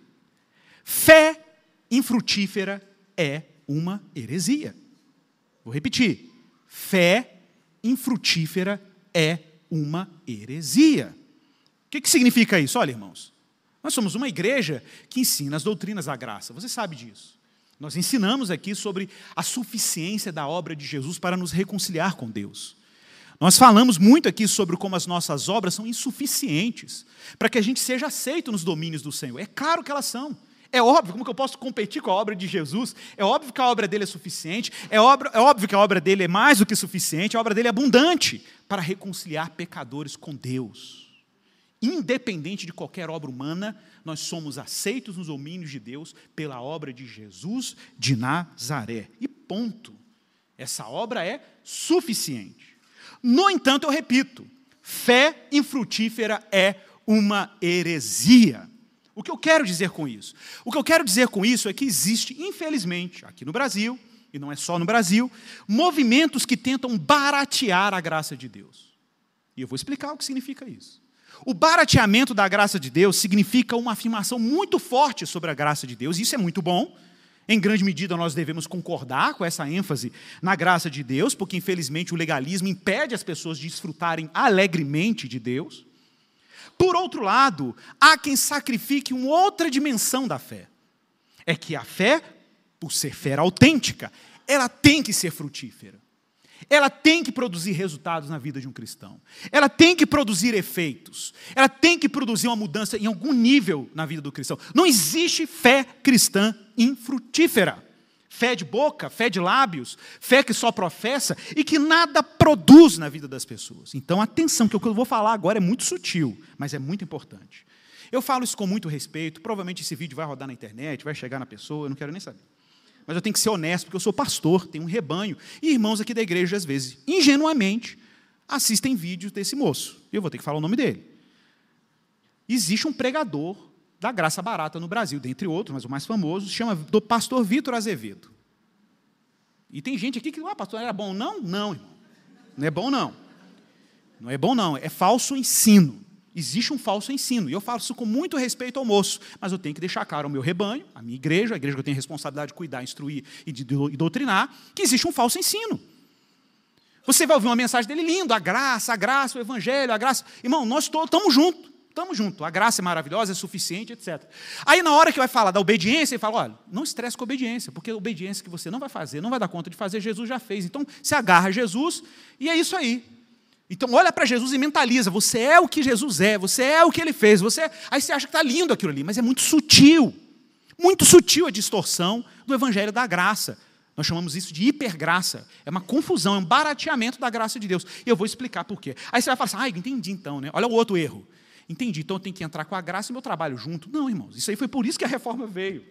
Fé infrutífera é uma heresia. Vou repetir. Fé infrutífera é uma heresia. O que, que significa isso? Olha, irmãos, nós somos uma igreja que ensina as doutrinas da graça, você sabe disso. Nós ensinamos aqui sobre a suficiência da obra de Jesus para nos reconciliar com Deus. Nós falamos muito aqui sobre como as nossas obras são insuficientes para que a gente seja aceito nos domínios do Senhor. É claro que elas são. É óbvio, como que eu posso competir com a obra de Jesus? É óbvio que a obra dele é suficiente, é, obra, é óbvio que a obra dele é mais do que suficiente, a obra dele é abundante para reconciliar pecadores com Deus. Independente de qualquer obra humana, nós somos aceitos nos domínios de Deus pela obra de Jesus de Nazaré. E ponto. Essa obra é suficiente. No entanto, eu repito, fé infrutífera é uma heresia. O que eu quero dizer com isso? O que eu quero dizer com isso é que existe, infelizmente, aqui no Brasil, e não é só no Brasil, movimentos que tentam baratear a graça de Deus. E eu vou explicar o que significa isso. O barateamento da graça de Deus significa uma afirmação muito forte sobre a graça de Deus, e isso é muito bom. Em grande medida, nós devemos concordar com essa ênfase na graça de Deus, porque infelizmente o legalismo impede as pessoas de desfrutarem alegremente de Deus. Por outro lado, há quem sacrifique uma outra dimensão da fé. É que a fé, por ser fé autêntica, ela tem que ser frutífera. Ela tem que produzir resultados na vida de um cristão. Ela tem que produzir efeitos. Ela tem que produzir uma mudança em algum nível na vida do cristão. Não existe fé cristã infrutífera fé de boca, fé de lábios, fé que só professa e que nada produz na vida das pessoas. Então, atenção, que o que eu vou falar agora é muito sutil, mas é muito importante. Eu falo isso com muito respeito, provavelmente esse vídeo vai rodar na internet, vai chegar na pessoa, eu não quero nem saber. Mas eu tenho que ser honesto, porque eu sou pastor, tenho um rebanho, e irmãos aqui da igreja, às vezes, ingenuamente, assistem vídeos desse moço. E eu vou ter que falar o nome dele. Existe um pregador da graça barata no Brasil, dentre outros, mas o mais famoso, chama do pastor Vitor Azevedo. E tem gente aqui que, ah, pastor, era bom? Não, não, irmão. Não é bom, não. Não é bom, não. É falso ensino. Existe um falso ensino. E eu falo isso com muito respeito ao moço, mas eu tenho que deixar claro ao meu rebanho, à minha igreja, a igreja que eu tenho responsabilidade de cuidar, instruir e de doutrinar, que existe um falso ensino. Você vai ouvir uma mensagem dele lindo, a graça, a graça, o evangelho, a graça. Irmão, nós estamos juntos. Estamos juntos, a graça é maravilhosa, é suficiente, etc. Aí na hora que vai falar da obediência, ele fala: olha, não estresse com a obediência, porque a obediência que você não vai fazer, não vai dar conta de fazer, Jesus já fez. Então se agarra a Jesus e é isso aí. Então olha para Jesus e mentaliza: você é o que Jesus é, você é o que ele fez, você. É... Aí você acha que está lindo aquilo ali, mas é muito sutil. Muito sutil a distorção do evangelho da graça. Nós chamamos isso de hipergraça. É uma confusão, é um barateamento da graça de Deus. E eu vou explicar por quê. Aí você vai falar assim: ah, entendi então, né? Olha o outro erro. Entendi, então eu tenho que entrar com a graça e meu trabalho junto. Não, irmãos, isso aí foi por isso que a reforma veio.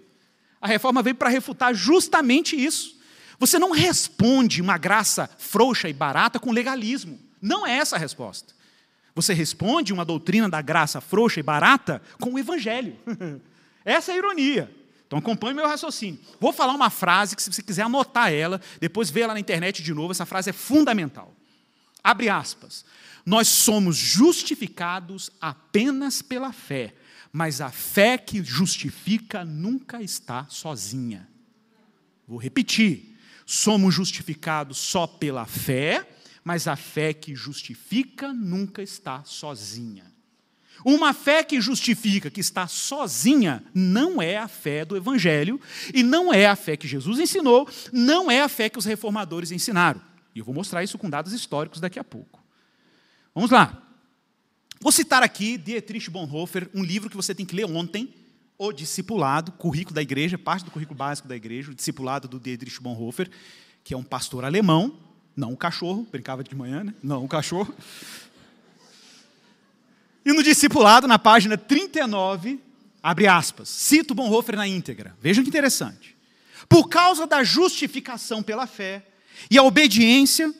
A reforma veio para refutar justamente isso. Você não responde uma graça frouxa e barata com legalismo. Não é essa a resposta. Você responde uma doutrina da graça frouxa e barata com o evangelho. essa é a ironia. Então acompanhe meu raciocínio. Vou falar uma frase que, se você quiser anotar ela, depois vê ela na internet de novo, essa frase é fundamental. Abre aspas. Nós somos justificados apenas pela fé, mas a fé que justifica nunca está sozinha. Vou repetir. Somos justificados só pela fé, mas a fé que justifica nunca está sozinha. Uma fé que justifica que está sozinha não é a fé do Evangelho e não é a fé que Jesus ensinou, não é a fé que os reformadores ensinaram. E eu vou mostrar isso com dados históricos daqui a pouco. Vamos lá. Vou citar aqui Dietrich Bonhoeffer, um livro que você tem que ler ontem, O Discipulado, currículo da igreja, parte do currículo básico da igreja, o Discipulado do Dietrich Bonhoeffer, que é um pastor alemão, não um cachorro, brincava de manhã, né? Não um cachorro. E no discipulado, na página 39, abre aspas, cito Bonhoeffer na íntegra. Vejam que interessante. Por causa da justificação pela fé e a obediência,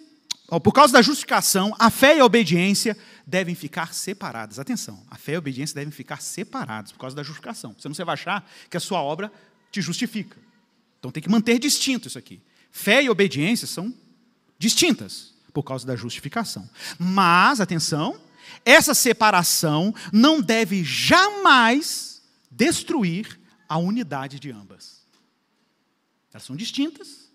por causa da justificação, a fé e a obediência devem ficar separadas. Atenção, a fé e a obediência devem ficar separadas por causa da justificação. Senão você vai achar que a sua obra te justifica. Então tem que manter distinto isso aqui. Fé e obediência são distintas por causa da justificação. Mas, atenção, essa separação não deve jamais destruir a unidade de ambas. Elas são distintas,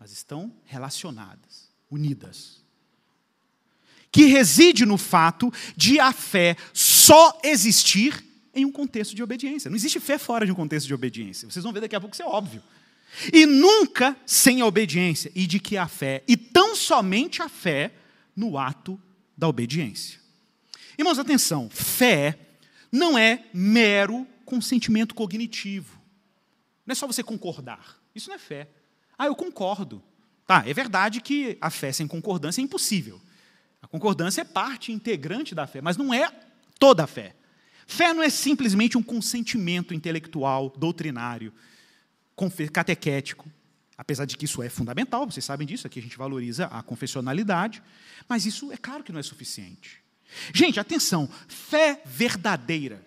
mas estão relacionadas, unidas. Que reside no fato de a fé só existir em um contexto de obediência. Não existe fé fora de um contexto de obediência. Vocês vão ver daqui a pouco isso é óbvio. E nunca sem a obediência, e de que a fé, e tão somente a fé no ato da obediência. Irmãos, atenção: fé não é mero consentimento cognitivo. Não é só você concordar. Isso não é fé. Ah, eu concordo. Tá, é verdade que a fé sem concordância é impossível. A concordância é parte integrante da fé, mas não é toda a fé. Fé não é simplesmente um consentimento intelectual, doutrinário, catequético, apesar de que isso é fundamental, vocês sabem disso, aqui a gente valoriza a confessionalidade, mas isso é claro que não é suficiente. Gente, atenção, fé verdadeira,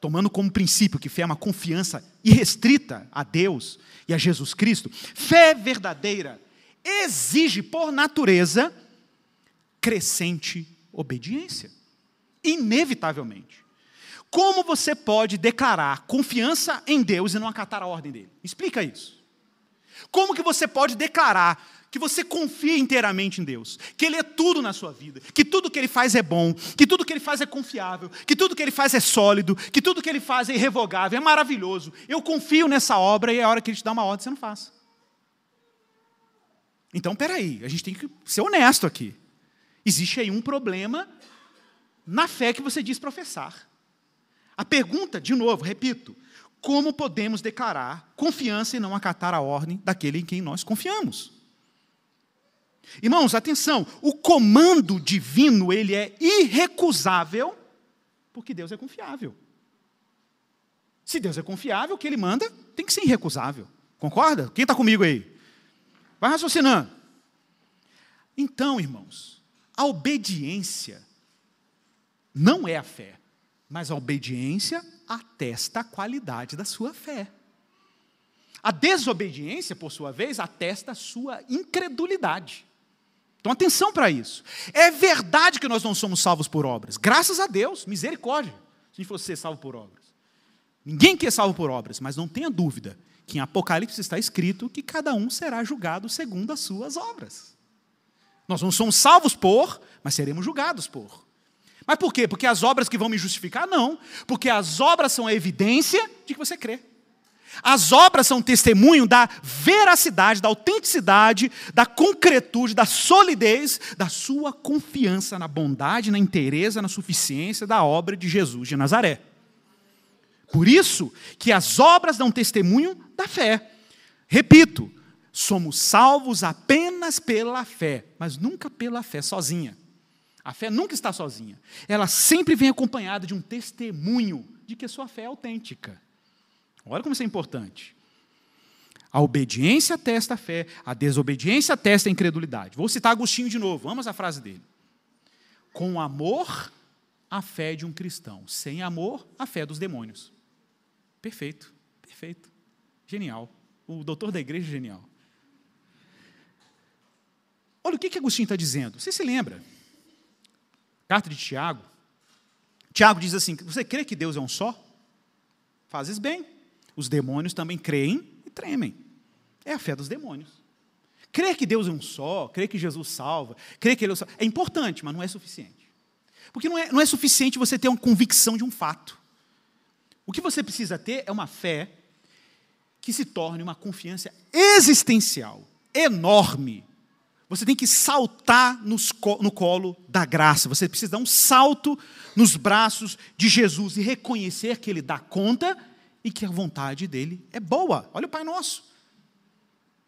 tomando como princípio que fé é uma confiança irrestrita a Deus e a Jesus Cristo, fé verdadeira exige, por natureza, crescente obediência. Inevitavelmente. Como você pode declarar confiança em Deus e não acatar a ordem dele? Explica isso. Como que você pode declarar que você confia inteiramente em Deus, que Ele é tudo na sua vida, que tudo que Ele faz é bom, que tudo que Ele faz é confiável, que tudo que Ele faz é sólido, que tudo que Ele faz é irrevogável, é maravilhoso. Eu confio nessa obra e a hora que Ele te dá uma ordem, você não faz. Então, peraí, a gente tem que ser honesto aqui. Existe aí um problema na fé que você diz professar. A pergunta, de novo, repito, como podemos declarar confiança e não acatar a ordem daquele em quem nós confiamos? Irmãos, atenção, o comando divino, ele é irrecusável, porque Deus é confiável. Se Deus é confiável, o que ele manda tem que ser irrecusável. Concorda? Quem está comigo aí? Vai raciocinando. Então, irmãos, a obediência não é a fé, mas a obediência atesta a qualidade da sua fé. A desobediência, por sua vez, atesta a sua incredulidade. Então, atenção para isso. É verdade que nós não somos salvos por obras. Graças a Deus, misericórdia, se a gente fosse ser salvo por obras. Ninguém quer salvo por obras, mas não tenha dúvida que em Apocalipse está escrito que cada um será julgado segundo as suas obras. Nós não somos salvos por, mas seremos julgados por. Mas por quê? Porque as obras que vão me justificar? Não. Porque as obras são a evidência de que você crê. As obras são testemunho da veracidade, da autenticidade, da concretude, da solidez da sua confiança na bondade, na inteireza, na suficiência da obra de Jesus de Nazaré. Por isso que as obras dão testemunho da fé. Repito, somos salvos apenas pela fé, mas nunca pela fé sozinha. A fé nunca está sozinha. Ela sempre vem acompanhada de um testemunho de que a sua fé é autêntica. Olha como isso é importante. A obediência atesta a fé, a desobediência atesta a incredulidade. Vou citar Agostinho de novo, vamos à frase dele. Com amor, a fé de um cristão. Sem amor, a fé dos demônios. Perfeito, perfeito. Genial. O doutor da igreja é genial. Olha o que, que Agostinho está dizendo. Você se lembra? Carta de Tiago. Tiago diz assim: Você crê que Deus é um só? Fazes bem. Os demônios também creem e tremem. É a fé dos demônios. Crer que Deus é um só, crer que Jesus salva, crer que Ele é, só, é importante, mas não é suficiente. Porque não é, não é suficiente você ter uma convicção de um fato. O que você precisa ter é uma fé que se torne uma confiança existencial, enorme. Você tem que saltar nos, no colo da graça. Você precisa dar um salto nos braços de Jesus e reconhecer que Ele dá conta e que a vontade dele é boa. Olha o Pai Nosso.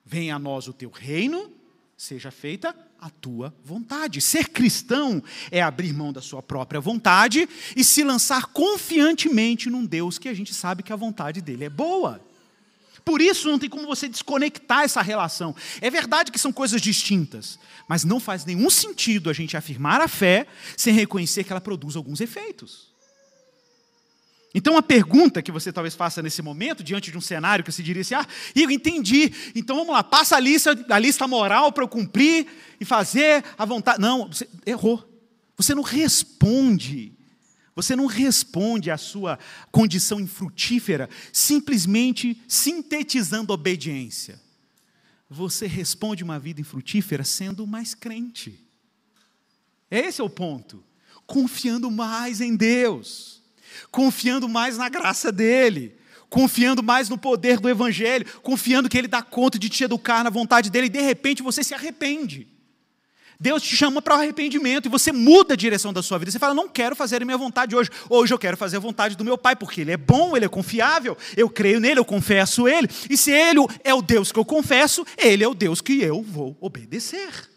Venha a nós o teu reino, seja feita a tua vontade. Ser cristão é abrir mão da sua própria vontade e se lançar confiantemente num Deus que a gente sabe que a vontade dele é boa. Por isso não tem como você desconectar essa relação. É verdade que são coisas distintas, mas não faz nenhum sentido a gente afirmar a fé sem reconhecer que ela produz alguns efeitos. Então, a pergunta que você talvez faça nesse momento, diante de um cenário que você diria assim: ah, Igor, entendi, então vamos lá, passa a lista, a lista moral para eu cumprir e fazer a vontade. Não, você errou. Você não responde. Você não responde à sua condição infrutífera simplesmente sintetizando obediência. Você responde uma vida infrutífera sendo mais crente. Esse é o ponto. Confiando mais em Deus confiando mais na graça dele, confiando mais no poder do Evangelho, confiando que ele dá conta de te educar na vontade dele, e de repente você se arrepende. Deus te chama para o arrependimento e você muda a direção da sua vida. Você fala: Não quero fazer a minha vontade hoje. Hoje eu quero fazer a vontade do meu Pai, porque Ele é bom, Ele é confiável. Eu creio nele, eu confesso Ele. E se Ele é o Deus que eu confesso, Ele é o Deus que eu vou obedecer.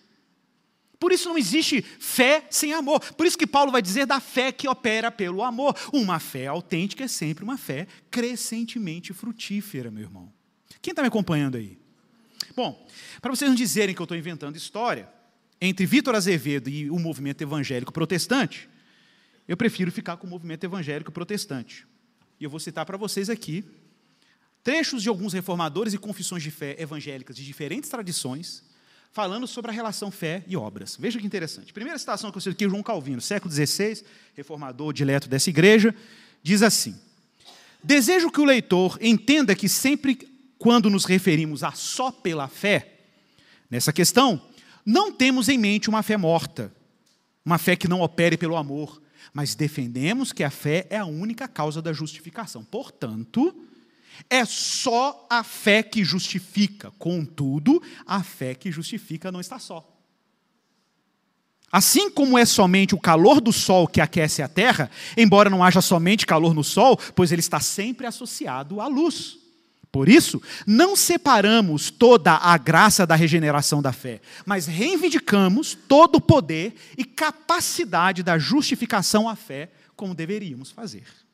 Por isso não existe fé sem amor. Por isso que Paulo vai dizer da fé que opera pelo amor. Uma fé autêntica é sempre uma fé crescentemente frutífera, meu irmão. Quem está me acompanhando aí? Bom, para vocês não dizerem que eu estou inventando história, entre Vitor Azevedo e o movimento evangélico protestante, eu prefiro ficar com o movimento evangélico protestante. E eu vou citar para vocês aqui trechos de alguns reformadores e confissões de fé evangélicas de diferentes tradições falando sobre a relação fé e obras. Veja que interessante. Primeira citação que eu cito aqui, João Calvino, século XVI, reformador dileto dessa igreja, diz assim: Desejo que o leitor entenda que sempre quando nos referimos a só pela fé, nessa questão, não temos em mente uma fé morta, uma fé que não opere pelo amor, mas defendemos que a fé é a única causa da justificação. Portanto, é só a fé que justifica, contudo, a fé que justifica não está só. Assim como é somente o calor do sol que aquece a terra, embora não haja somente calor no sol, pois ele está sempre associado à luz. Por isso, não separamos toda a graça da regeneração da fé, mas reivindicamos todo o poder e capacidade da justificação à fé, como deveríamos fazer.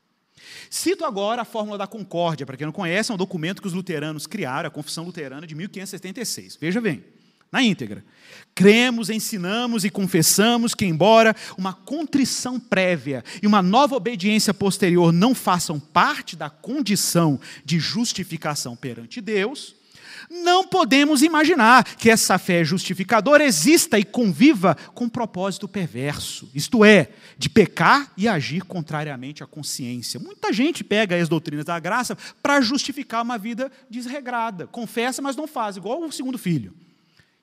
Cito agora a Fórmula da Concórdia, para quem não conhece, é um documento que os luteranos criaram, a Confissão Luterana de 1576. Veja bem, na íntegra. Cremos, ensinamos e confessamos que, embora uma contrição prévia e uma nova obediência posterior não façam parte da condição de justificação perante Deus, não podemos imaginar que essa fé justificadora exista e conviva com propósito perverso, isto é, de pecar e agir contrariamente à consciência. Muita gente pega as doutrinas da graça para justificar uma vida desregrada, confessa, mas não faz, igual o segundo filho.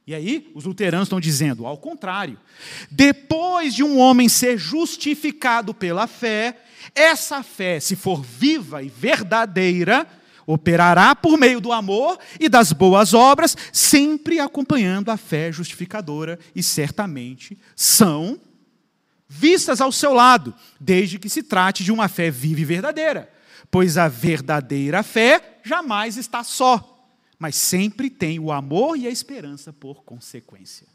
E aí, os luteranos estão dizendo, ao contrário, depois de um homem ser justificado pela fé, essa fé, se for viva e verdadeira, operará por meio do amor e das boas obras, sempre acompanhando a fé justificadora, e certamente são vistas ao seu lado, desde que se trate de uma fé viva e verdadeira. Pois a verdadeira fé jamais está só, mas sempre tem o amor e a esperança por consequência.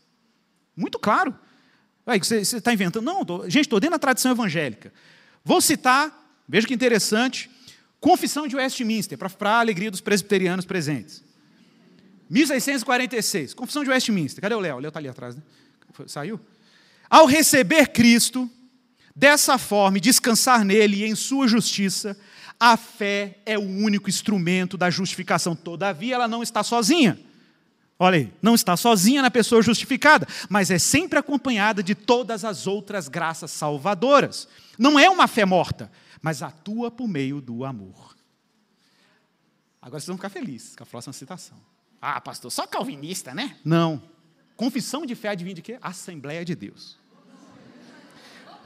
Muito claro. Você está inventando? Não, tô, gente, estou dentro da tradição evangélica. Vou citar, veja que interessante, Confissão de Westminster, para a alegria dos presbiterianos presentes. 1646, Confissão de Westminster. Cadê o Léo? O Léo está ali atrás, né? Saiu? Ao receber Cristo, dessa forma, e descansar nele e em sua justiça, a fé é o único instrumento da justificação. Todavia, ela não está sozinha. Olha aí, não está sozinha na pessoa justificada, mas é sempre acompanhada de todas as outras graças salvadoras. Não é uma fé morta, mas atua por meio do amor. Agora vocês vão ficar felizes com a próxima citação. Ah, pastor, só calvinista, né? Não. Confissão de fé adivinha de quê? Assembleia de Deus.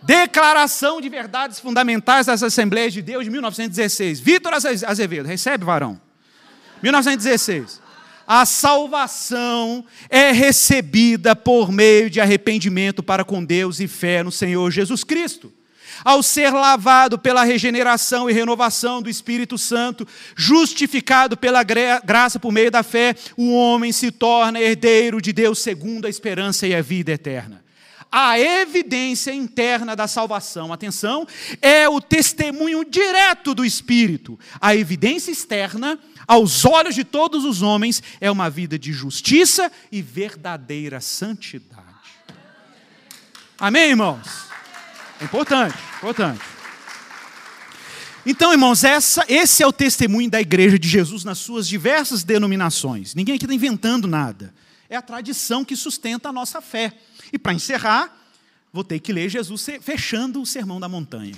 Declaração de Verdades Fundamentais das Assembleias de Deus de 1916. Vitor Azevedo, recebe, varão. 1916. A salvação é recebida por meio de arrependimento para com Deus e fé no Senhor Jesus Cristo ao ser lavado pela regeneração e renovação do Espírito Santo, justificado pela graça por meio da fé, o homem se torna herdeiro de Deus segundo a esperança e a vida eterna. A evidência interna da salvação, atenção, é o testemunho direto do Espírito. A evidência externa, aos olhos de todos os homens, é uma vida de justiça e verdadeira santidade. Amém, irmãos? Importante, importante. Então, irmãos, essa, esse é o testemunho da igreja de Jesus nas suas diversas denominações. Ninguém aqui está inventando nada. É a tradição que sustenta a nossa fé. E para encerrar, vou ter que ler Jesus fechando o sermão da montanha.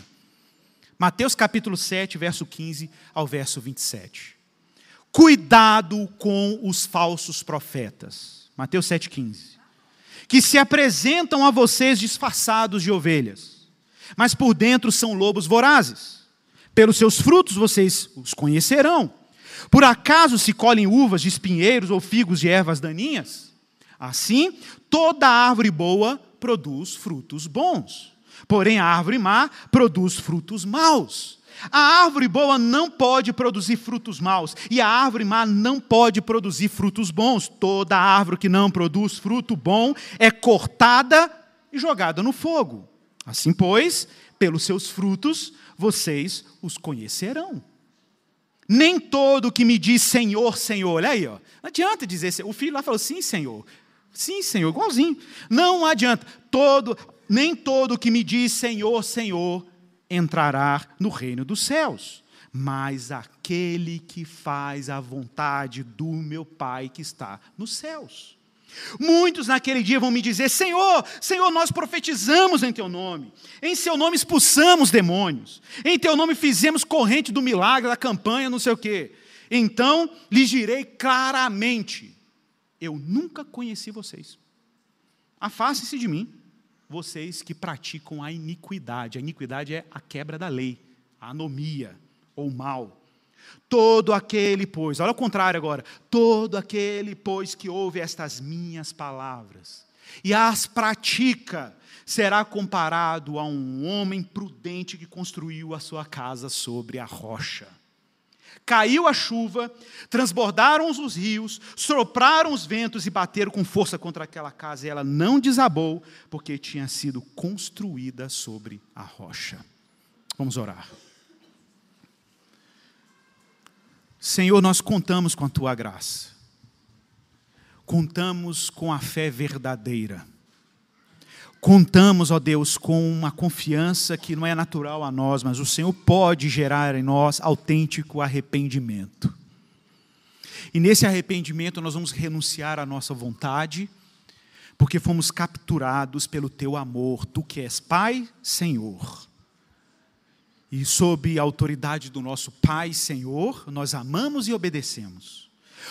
Mateus capítulo 7, verso 15 ao verso 27. Cuidado com os falsos profetas. Mateus 7,15. Que se apresentam a vocês disfarçados de ovelhas mas por dentro são lobos vorazes. Pelos seus frutos vocês os conhecerão. Por acaso se colhem uvas de espinheiros ou figos de ervas daninhas? Assim, toda árvore boa produz frutos bons. Porém, a árvore má produz frutos maus. A árvore boa não pode produzir frutos maus, e a árvore má não pode produzir frutos bons. Toda árvore que não produz fruto bom é cortada e jogada no fogo. Assim, pois, pelos seus frutos vocês os conhecerão. Nem todo que me diz Senhor, Senhor, olha aí, ó, não adianta dizer, o filho lá falou sim, Senhor. Sim, Senhor, igualzinho. Não adianta. Todo, nem todo que me diz Senhor, Senhor entrará no reino dos céus, mas aquele que faz a vontade do meu Pai que está nos céus. Muitos naquele dia vão me dizer: Senhor, Senhor, nós profetizamos em Teu nome, em Seu nome expulsamos demônios, em Teu nome fizemos corrente do milagre, da campanha, não sei o quê. Então lhes direi claramente: Eu nunca conheci vocês. Afastem-se de mim, vocês que praticam a iniquidade. A iniquidade é a quebra da lei, a anomia ou mal. Todo aquele, pois, olha o contrário agora, todo aquele, pois, que ouve estas minhas palavras e as pratica, será comparado a um homem prudente que construiu a sua casa sobre a rocha. Caiu a chuva, transbordaram os rios, sopraram os ventos e bateram com força contra aquela casa, e ela não desabou, porque tinha sido construída sobre a rocha. Vamos orar. Senhor, nós contamos com a tua graça, contamos com a fé verdadeira, contamos, ó Deus, com uma confiança que não é natural a nós, mas o Senhor pode gerar em nós autêntico arrependimento. E nesse arrependimento nós vamos renunciar à nossa vontade, porque fomos capturados pelo teu amor, tu que és Pai, Senhor. E sob a autoridade do nosso Pai Senhor, nós amamos e obedecemos.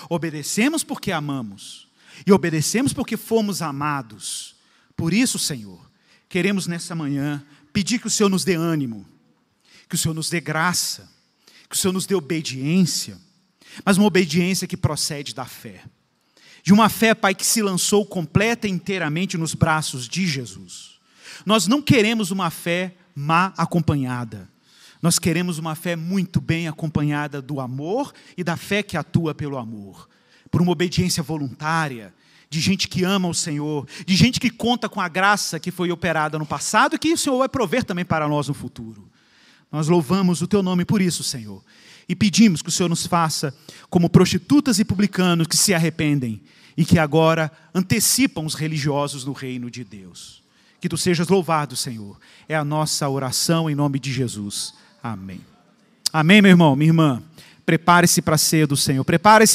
Obedecemos porque amamos. E obedecemos porque fomos amados. Por isso, Senhor, queremos nessa manhã pedir que o Senhor nos dê ânimo, que o Senhor nos dê graça, que o Senhor nos dê obediência, mas uma obediência que procede da fé. De uma fé, Pai, que se lançou completa e inteiramente nos braços de Jesus. Nós não queremos uma fé má acompanhada. Nós queremos uma fé muito bem acompanhada do amor e da fé que atua pelo amor, por uma obediência voluntária, de gente que ama o Senhor, de gente que conta com a graça que foi operada no passado e que o Senhor vai prover também para nós no futuro. Nós louvamos o teu nome por isso, Senhor, e pedimos que o Senhor nos faça como prostitutas e publicanos que se arrependem e que agora antecipam os religiosos no reino de Deus. Que tu sejas louvado, Senhor. É a nossa oração em nome de Jesus. Amém. Amém, meu irmão, minha irmã. Prepare-se para ser do Senhor. Prepare-se